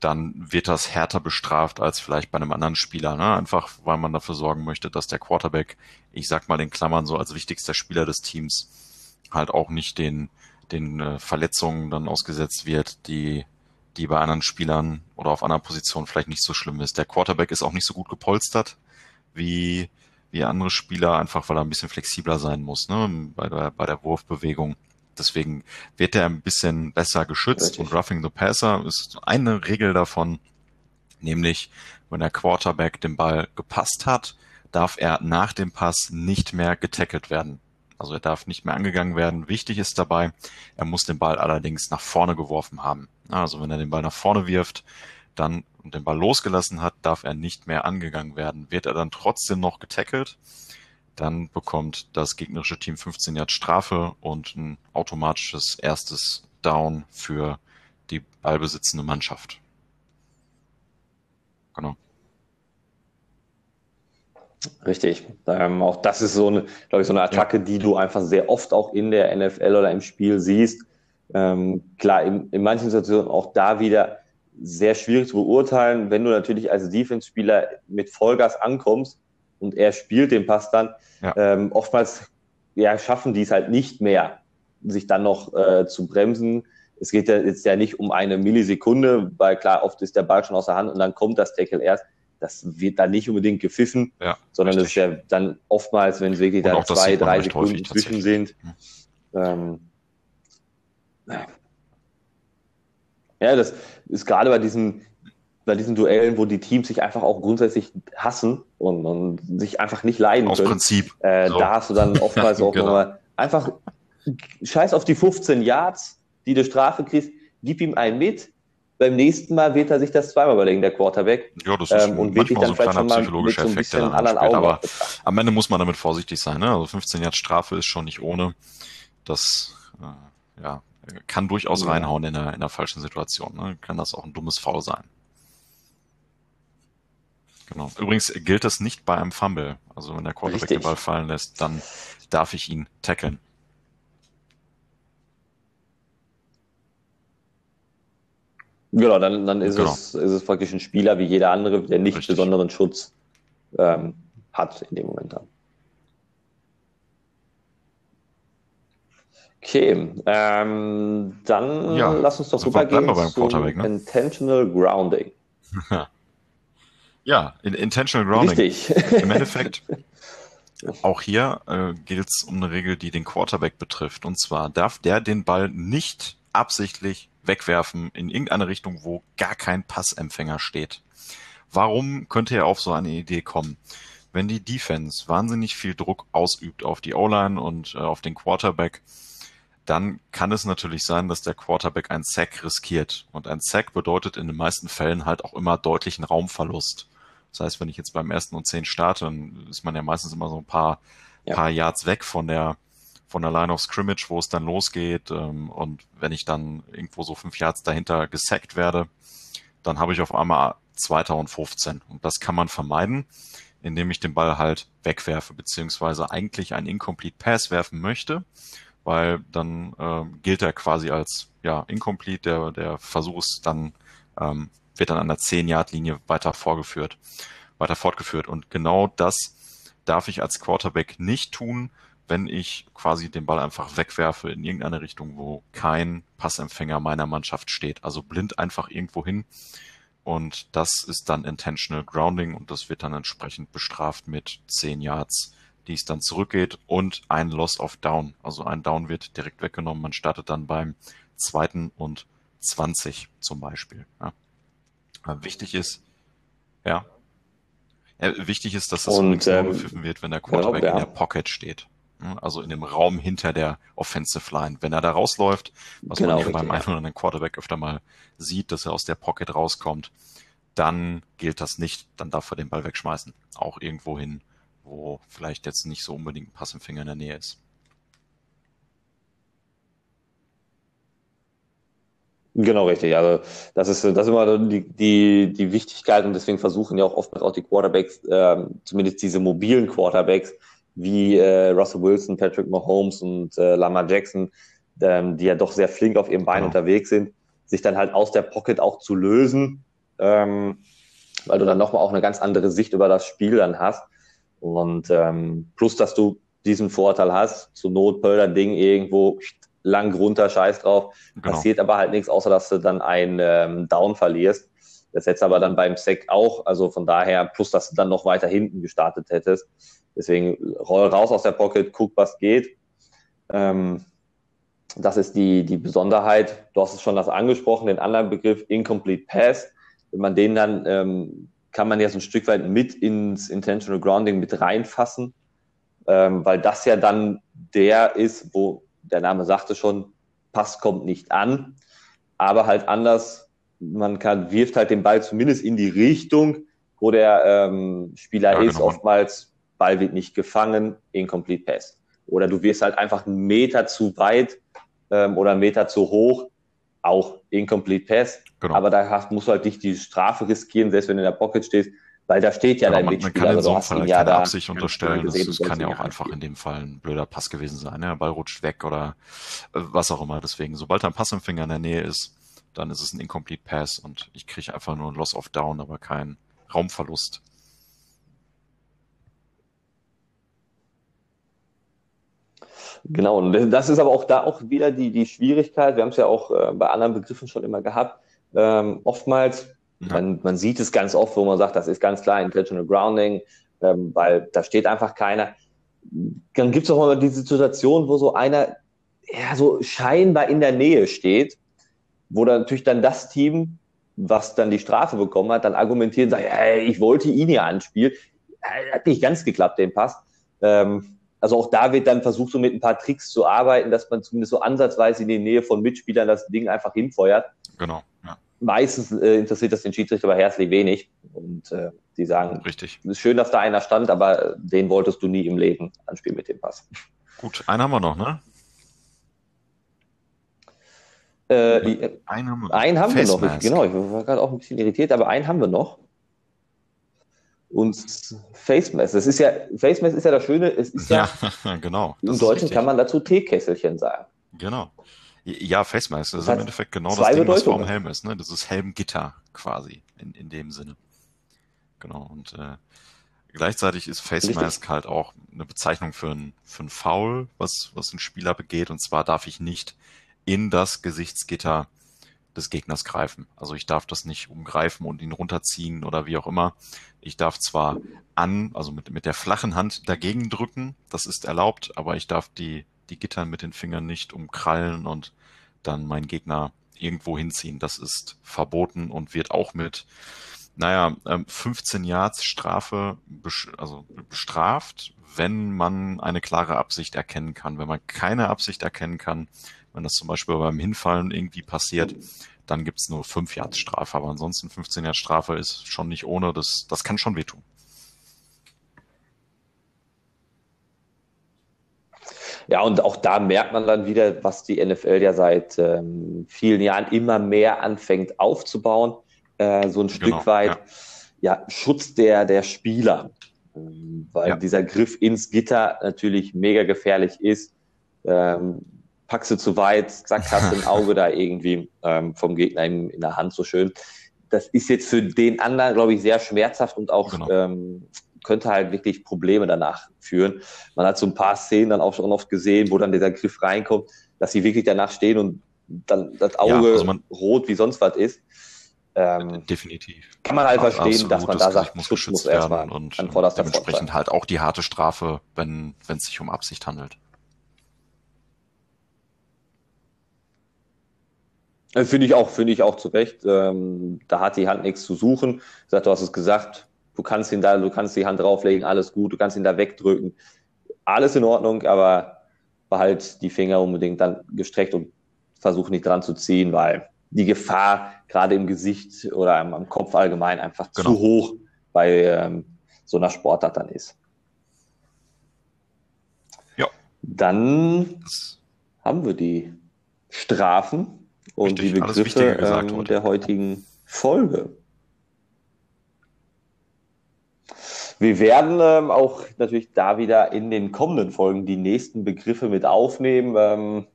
dann wird das härter bestraft als vielleicht bei einem anderen Spieler. Ne? Einfach weil man dafür sorgen möchte, dass der Quarterback, ich sag mal in Klammern so als wichtigster Spieler des Teams, halt auch nicht den, den äh, Verletzungen dann ausgesetzt wird, die, die bei anderen Spielern oder auf anderen Positionen vielleicht nicht so schlimm ist. Der Quarterback ist auch nicht so gut gepolstert wie, wie andere Spieler, einfach weil er ein bisschen flexibler sein muss ne? bei, der, bei der Wurfbewegung. Deswegen wird er ein bisschen besser geschützt Richtig. und Roughing the Passer ist eine Regel davon, nämlich wenn der Quarterback den Ball gepasst hat, darf er nach dem Pass nicht mehr getackelt werden. Also er darf nicht mehr angegangen werden. Wichtig ist dabei, er muss den Ball allerdings nach vorne geworfen haben. Also wenn er den Ball nach vorne wirft, dann und den Ball losgelassen hat, darf er nicht mehr angegangen werden. Wird er dann trotzdem noch getackelt, dann bekommt das gegnerische Team 15 Yard Strafe und ein automatisches erstes Down für die ballbesitzende Mannschaft. Genau. Richtig. Ähm, auch das ist so eine, glaube ich, so eine Attacke, ja. die du einfach sehr oft auch in der NFL oder im Spiel siehst. Ähm, klar, in, in manchen Situationen auch da wieder sehr schwierig zu beurteilen, wenn du natürlich als Defense-Spieler mit Vollgas ankommst und er spielt den Pass dann. Ja. Ähm, oftmals ja, schaffen die es halt nicht mehr, sich dann noch äh, zu bremsen. Es geht ja jetzt ja nicht um eine Millisekunde, weil klar, oft ist der Ball schon aus der Hand und dann kommt das Tackle erst. Das wird dann nicht unbedingt gepfiffen, ja, sondern es ist ja dann oftmals, wenn es wirklich dann zwei, drei Sekunden zwischen sind. Ähm, ja, das ist gerade bei diesen bei diesen Duellen, wo die Teams sich einfach auch grundsätzlich hassen und, und sich einfach nicht leiden Aus können. Prinzip. Äh, so. Da hast du dann oftmals auch genau. nochmal einfach scheiß auf die 15 Yards, die du Strafe kriegst, gib ihm einen mit. Beim nächsten Mal wird er sich das zweimal überlegen, der Quarterback. Ja, das ist ähm, und manchmal so ein kleiner psychologischer so Effekt, der dann Augen Aber am Ende muss man damit vorsichtig sein. Ne? Also 15 Yards Strafe ist schon nicht ohne. Das äh, ja, kann durchaus ja. reinhauen in einer, in einer falschen Situation. Ne? Kann das auch ein dummes Foul sein. Genau. Übrigens gilt das nicht bei einem Fumble. Also wenn der Quarterback Richtig. den Ball fallen lässt, dann darf ich ihn tackeln. Genau, dann, dann ist, genau. Es, ist es praktisch ein Spieler wie jeder andere, der nicht Richtig. besonderen Schutz ähm, hat in dem Moment dann. Okay, ähm, dann ja, lass uns doch super gehen zu ne? Intentional Grounding. Ja, in Intentional Grounding. Richtig. Im Endeffekt, auch hier äh, gilt es um eine Regel, die den Quarterback betrifft. Und zwar darf der den Ball nicht absichtlich wegwerfen in irgendeine Richtung, wo gar kein Passempfänger steht. Warum könnte er auf so eine Idee kommen? Wenn die Defense wahnsinnig viel Druck ausübt auf die O-Line und äh, auf den Quarterback, dann kann es natürlich sein, dass der Quarterback einen Sack riskiert. Und ein Sack bedeutet in den meisten Fällen halt auch immer deutlichen Raumverlust. Das heißt, wenn ich jetzt beim ersten und zehn starte, dann ist man ja meistens immer so ein paar, ja. paar Yards weg von der, von der Line of Scrimmage, wo es dann losgeht. Ähm, und wenn ich dann irgendwo so fünf Yards dahinter gesackt werde, dann habe ich auf einmal Zweiter und 15. Und das kann man vermeiden, indem ich den Ball halt wegwerfe, beziehungsweise eigentlich einen Incomplete Pass werfen möchte, weil dann äh, gilt er quasi als ja, Incomplete, der, der Versuch ist dann ähm, wird dann an der 10-Yard-Linie weiter vorgeführt, weiter fortgeführt. Und genau das darf ich als Quarterback nicht tun, wenn ich quasi den Ball einfach wegwerfe in irgendeine Richtung, wo kein Passempfänger meiner Mannschaft steht. Also blind einfach irgendwo hin. Und das ist dann Intentional Grounding und das wird dann entsprechend bestraft mit 10 Yards, die es dann zurückgeht und ein Loss of Down. Also ein Down wird direkt weggenommen. Man startet dann beim zweiten und 20 zum Beispiel. Ja. Wichtig ist, ja. ja wichtig ist, dass das und, ähm, gepfiffen wird, wenn der Quarterback genau, ja. in der Pocket steht. Also in dem Raum hinter der Offensive Line. Wenn er da rausläuft, was genau, man hier beim einen oder anderen Quarterback öfter mal sieht, dass er aus der Pocket rauskommt, dann gilt das nicht. Dann darf er den Ball wegschmeißen. Auch irgendwo hin, wo vielleicht jetzt nicht so unbedingt ein Passempfänger in der Nähe ist. Genau, richtig. Also das ist, das ist immer die, die, die Wichtigkeit und deswegen versuchen ja auch oftmals auch die Quarterbacks, äh, zumindest diese mobilen Quarterbacks, wie äh, Russell Wilson, Patrick Mahomes und äh, Lamar Jackson, ähm, die ja doch sehr flink auf ihrem Bein genau. unterwegs sind, sich dann halt aus der Pocket auch zu lösen, ähm, weil du dann nochmal auch eine ganz andere Sicht über das Spiel dann hast. Und ähm, plus, dass du diesen Vorteil hast, zur Not Pölder Ding irgendwo lang runter, scheiß drauf, genau. passiert aber halt nichts, außer dass du dann einen ähm, Down verlierst. Das hättest aber dann beim Sec auch, also von daher, plus dass du dann noch weiter hinten gestartet hättest. Deswegen roll raus aus der Pocket, guck, was geht. Ähm, das ist die, die Besonderheit. Du hast es schon das angesprochen, den anderen Begriff Incomplete Pass. Wenn man den dann, ähm, kann man ja so ein Stück weit mit ins Intentional Grounding mit reinfassen, ähm, weil das ja dann der ist, wo der Name sagte schon, Pass kommt nicht an, aber halt anders. Man kann, wirft halt den Ball zumindest in die Richtung, wo der ähm, Spieler ja, ist. Genau. Oftmals Ball wird nicht gefangen, Incomplete Pass. Oder du wirst halt einfach einen Meter zu weit ähm, oder einen Meter zu hoch, auch Incomplete Pass. Genau. Aber da musst du halt nicht die Strafe riskieren, selbst wenn du in der Pocket stehst, weil da steht ja genau, dein man, Mitspieler. Man kann in so einem Fall ja keine Absicht unterstellen. Gesehen, das, das kann ja auch einfach in dem Fall ein blöder Pass gewesen sein. Der Ball rutscht weg oder äh, was auch immer. Deswegen, sobald ein Passempfänger in der Nähe ist, dann ist es ein Incomplete Pass und ich kriege einfach nur ein Loss of Down, aber keinen Raumverlust. Genau, und das ist aber auch da auch wieder die, die Schwierigkeit. Wir haben es ja auch äh, bei anderen Begriffen schon immer gehabt. Ähm, oftmals ja. Man, man sieht es ganz oft, wo man sagt, das ist ganz klar Intentional Grounding, ähm, weil da steht einfach keiner. Dann gibt es auch mal diese Situation, wo so einer ja, so scheinbar in der Nähe steht, wo dann natürlich dann das Team, was dann die Strafe bekommen hat, dann argumentiert und sagt, hey, ich wollte ihn ja anspielen. Hat nicht ganz geklappt, den Pass. Ähm, also auch da wird dann versucht, so mit ein paar Tricks zu arbeiten, dass man zumindest so ansatzweise in die Nähe von Mitspielern das Ding einfach hinfeuert. Genau. Meistens äh, interessiert das den Schiedsrichter aber herzlich wenig. Und äh, die sagen, Richtig. es ist schön, dass da einer stand, aber den wolltest du nie im Leben anspielen mit dem Pass. Gut, einen haben wir noch, ne? Äh, einen haben wir, einen haben wir noch. Ich, genau, ich war gerade auch ein bisschen irritiert, aber einen haben wir noch. Und Face Mask, das ist ja, Face Mask ist ja das Schöne, es ist ja, ja genau. Im Deutschen kann man dazu Teekesselchen sagen. Genau. Ja, Face Mask, das, das ist im Endeffekt genau das Ding, was vor dem Helm ist. Ne? Das ist Helmgitter quasi in, in dem Sinne. Genau. Und äh, gleichzeitig ist Face. Mask halt auch eine Bezeichnung für ein, für ein Foul, was, was ein Spieler begeht. Und zwar darf ich nicht in das Gesichtsgitter des Gegners greifen. Also ich darf das nicht umgreifen und ihn runterziehen oder wie auch immer. Ich darf zwar an, also mit, mit der flachen Hand dagegen drücken, das ist erlaubt, aber ich darf die die Gitter mit den Fingern nicht umkrallen und dann meinen Gegner irgendwo hinziehen. Das ist verboten und wird auch mit, naja, 15 ähm, Yards Strafe also bestraft, wenn man eine klare Absicht erkennen kann. Wenn man keine Absicht erkennen kann, wenn das zum Beispiel beim Hinfallen irgendwie passiert, dann gibt's nur 5 Yards Strafe. Aber ansonsten 15 Yards Strafe ist schon nicht ohne. Das, das kann schon wehtun. Ja, und auch da merkt man dann wieder, was die NFL ja seit ähm, vielen Jahren immer mehr anfängt aufzubauen. Äh, so ein genau, Stück weit ja. ja. Schutz der, der Spieler. Ähm, weil ja. dieser Griff ins Gitter natürlich mega gefährlich ist. Ähm, packst du zu weit, zack, hast du ein Auge da irgendwie ähm, vom Gegner in, in der Hand so schön. Das ist jetzt für den anderen, glaube ich, sehr schmerzhaft und auch genau. ähm, könnte halt wirklich Probleme danach führen. Man hat so ein paar Szenen dann auch schon oft gesehen, wo dann dieser Griff reinkommt, dass sie wirklich danach stehen und dann das Auge ja, also man, rot wie sonst was ist. Ähm, definitiv. Kann man halt verstehen, Absolut, dass man da sagt, muss Schutz muss erstmal und an dementsprechend halt auch die harte Strafe, wenn es sich um Absicht handelt. Äh, finde ich auch, finde ich auch zu Recht. Ähm, da hat die Hand nichts zu suchen. Sagt, du hast es gesagt, du kannst ihn da, du kannst die Hand drauflegen, alles gut, du kannst ihn da wegdrücken, alles in Ordnung, aber behalt die Finger unbedingt dann gestreckt und versuch nicht dran zu ziehen, weil die Gefahr gerade im Gesicht oder am, am Kopf allgemein einfach genau. zu hoch bei ähm, so einer Sportart dann ist. Ja. Dann haben wir die Strafen und Richtig, die Begriffe ähm, der heutigen Folge. Wir werden ähm, auch natürlich da wieder in den kommenden Folgen die nächsten Begriffe mit aufnehmen. Ähm,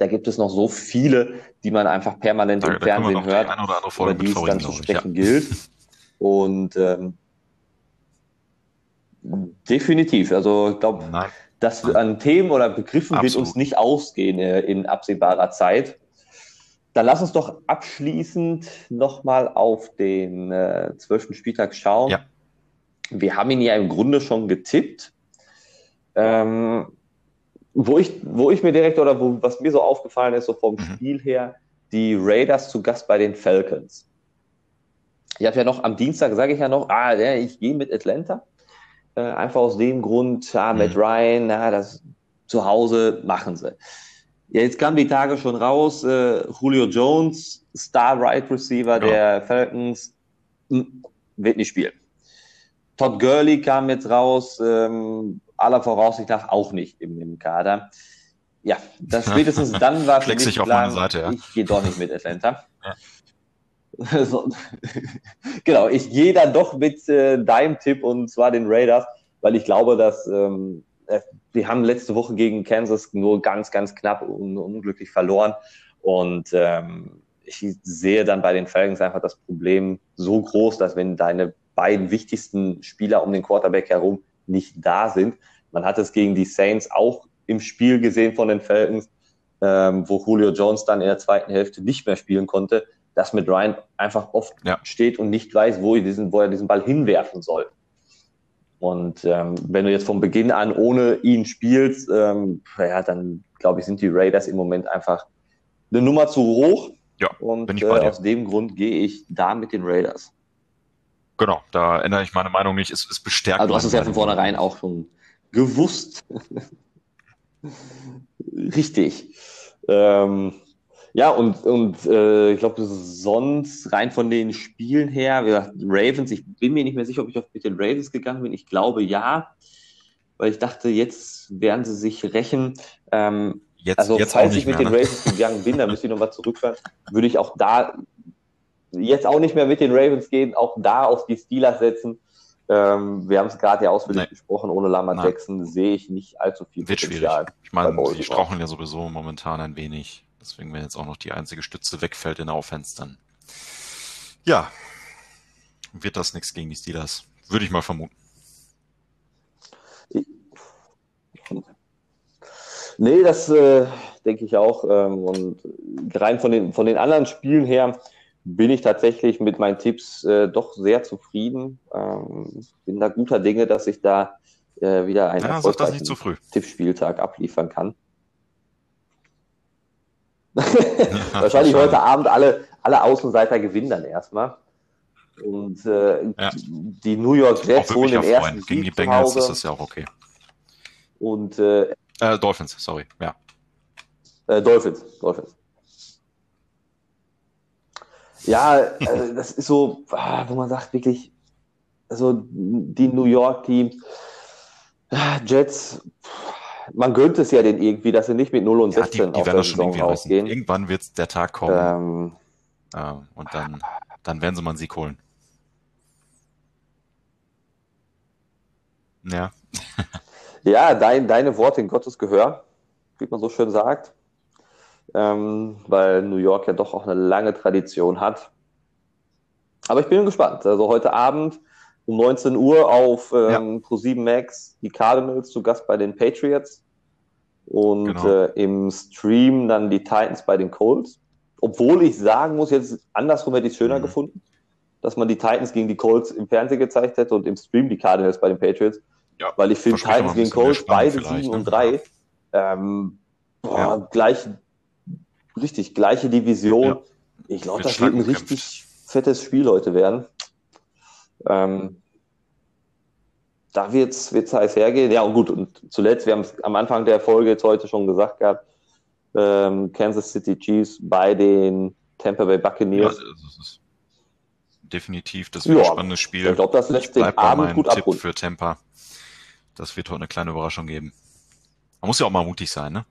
da gibt es noch so viele, die man einfach permanent da, im Fernsehen hört, über die es dann zu sprechen ja. gilt. Und ähm, definitiv, also ich glaube, dass an Themen oder Begriffen Absolut. wird uns nicht ausgehen äh, in absehbarer Zeit. Dann lass uns doch abschließend nochmal auf den äh, zwölften äh, Spieltag schauen. Ja. Wir haben ihn ja im Grunde schon getippt. Ähm, wo, ich, wo ich mir direkt, oder wo, was mir so aufgefallen ist, so vom mhm. Spiel her, die Raiders zu Gast bei den Falcons. Ich habe ja noch am Dienstag, sage ich ja noch, ah, ja, ich gehe mit Atlanta. Äh, einfach aus dem Grund, ah, mhm. Matt Ryan, na, das zu Hause machen sie. Ja, jetzt kamen die Tage schon raus, äh, Julio Jones, Star Right Receiver ja. der Falcons, wird nicht spielen. Todd Gurley kam jetzt raus, ähm, aller Voraussicht nach auch nicht im, im Kader. Ja, das spätestens dann war für mich klar, Seite, ja. ich gehe doch nicht mit Atlanta. Ja. so, genau, ich gehe dann doch mit äh, deinem Tipp und zwar den Raiders, weil ich glaube, dass ähm, äh, wir haben letzte Woche gegen Kansas nur ganz, ganz knapp und unglücklich verloren. Und ähm, ich sehe dann bei den Falcons einfach das Problem so groß, dass wenn deine beiden wichtigsten Spieler um den Quarterback herum nicht da sind. Man hat es gegen die Saints auch im Spiel gesehen von den Falcons, ähm, wo Julio Jones dann in der zweiten Hälfte nicht mehr spielen konnte, dass mit Ryan einfach oft ja. steht und nicht weiß, wo er, diesen, wo er diesen Ball hinwerfen soll. Und ähm, wenn du jetzt von Beginn an ohne ihn spielst, ähm, ja, dann glaube ich, sind die Raiders im Moment einfach eine Nummer zu hoch. Ja, und äh, aus dem Grund gehe ich da mit den Raiders. Genau, da ändere ich meine Meinung nicht. Es, es bestärkt. Also du hast es ja von vornherein auch schon gewusst. Richtig. Ähm, ja, und, und äh, ich glaube, sonst rein von den Spielen her, wie gesagt, Ravens, ich bin mir nicht mehr sicher, ob ich auf mit den Ravens gegangen bin. Ich glaube ja, weil ich dachte, jetzt werden sie sich rächen. Ähm, jetzt, also, jetzt falls ich mit mehr, den ne? Ravens gegangen bin, dann müsste ich nochmal zurückfahren, würde ich auch da jetzt auch nicht mehr mit den Ravens gehen, auch da auf die Steelers setzen. Ähm, wir haben es gerade ja ausführlich Nein. besprochen, ohne Lama Nein. Jackson sehe ich nicht allzu viel Wird Potenzial. Schwierig. Ich meine, sie straucheln ja sowieso momentan ein wenig. Deswegen, wenn jetzt auch noch die einzige Stütze wegfällt in der Offense, dann ja, wird das nichts gegen die Steelers. Würde ich mal vermuten. Nee, das äh, denke ich auch. Ähm, und rein von den, von den anderen Spielen her bin ich tatsächlich mit meinen Tipps äh, doch sehr zufrieden. Ähm, bin da guter Dinge, dass ich da äh, wieder einen ja, erfolgreichen Tippspieltag abliefern kann. Wahrscheinlich heute Abend alle, alle Außenseiter gewinnen dann erstmal. Und äh, ja. die New York Jets holen den ersten Sieg Gegen die Bengals ist das ja auch okay. Und äh, äh, Dolphins, sorry, ja. Äh, Dolphins, Dolphins. Ja, also das ist so, ah, wo man sagt wirklich, also die New York Teams, ah, Jets, man gönnt es ja den irgendwie, dass sie nicht mit 0 und 16 ja, die, die auf der Saison rausgehen. Irgendwann wird der Tag kommen. Ähm, äh, und dann, dann werden sie mal einen Sieg holen. Ja. ja, dein, deine Worte in Gottes Gehör, wie man so schön sagt ähm, weil New York ja doch auch eine lange Tradition hat. Aber ich bin gespannt. Also heute Abend um 19 Uhr auf ähm, ja. Pro7 Max die Cardinals zu Gast bei den Patriots und genau. äh, im Stream dann die Titans bei den Colts. Obwohl ich sagen muss, jetzt andersrum hätte ich es schöner mhm. gefunden, dass man die Titans gegen die Colts im Fernsehen gezeigt hätte und im Stream die Cardinals bei den Patriots. Ja, weil ich finde Titans gegen Colts beide 7 und 3 ne? ähm, boah, ja. gleich richtig, gleiche Division. Ja. Ich glaube, das wird ein richtig fettes Spiel heute werden. Ähm, da wird es heiß hergehen. Ja, und gut, und zuletzt, wir haben es am Anfang der Folge jetzt heute schon gesagt gehabt, ähm, Kansas City Chiefs bei den Tampa Bay Buccaneers. Ja, das ist definitiv, das wird ja, ein spannendes Spiel. Ich glaube, das lässt den Abend gut Tipp abrunden. für Tampa. Das wird heute eine kleine Überraschung geben. Man muss ja auch mal mutig sein, ne?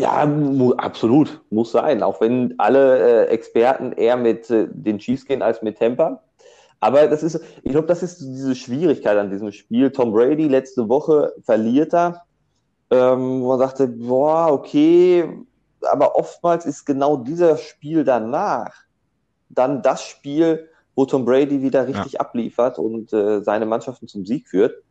Ja, mu absolut, muss sein. Auch wenn alle äh, Experten eher mit äh, den Chiefs gehen als mit Tampa. Aber das ist, ich glaube, das ist diese Schwierigkeit an diesem Spiel. Tom Brady letzte Woche verliert er, ähm, wo man sagte, boah, okay, aber oftmals ist genau dieser Spiel danach dann das Spiel, wo Tom Brady wieder richtig ja. abliefert und äh, seine Mannschaften zum Sieg führt.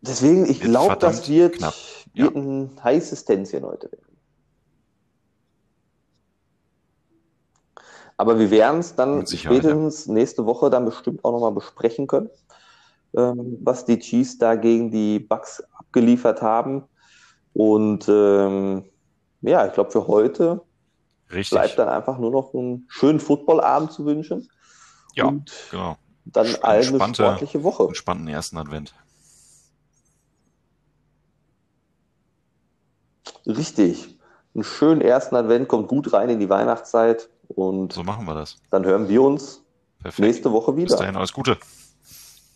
Deswegen, ich glaube, das wird, knapp. Wird ja. ein heißes Tänzchen heute werden. Aber wir werden es dann spätestens ja. nächste Woche dann bestimmt auch nochmal besprechen können, ähm, was die Chiefs da gegen die Bucks abgeliefert haben. Und ähm, ja, ich glaube, für heute Richtig. bleibt dann einfach nur noch einen schönen Footballabend zu wünschen. Ja, und genau. Dann eine sportliche Woche. Entspannten ersten Advent. Richtig. Einen schönen ersten Advent, kommt gut rein in die Weihnachtszeit und so machen wir das. Dann hören wir uns Perfekt. nächste Woche wieder. Bis dahin alles Gute.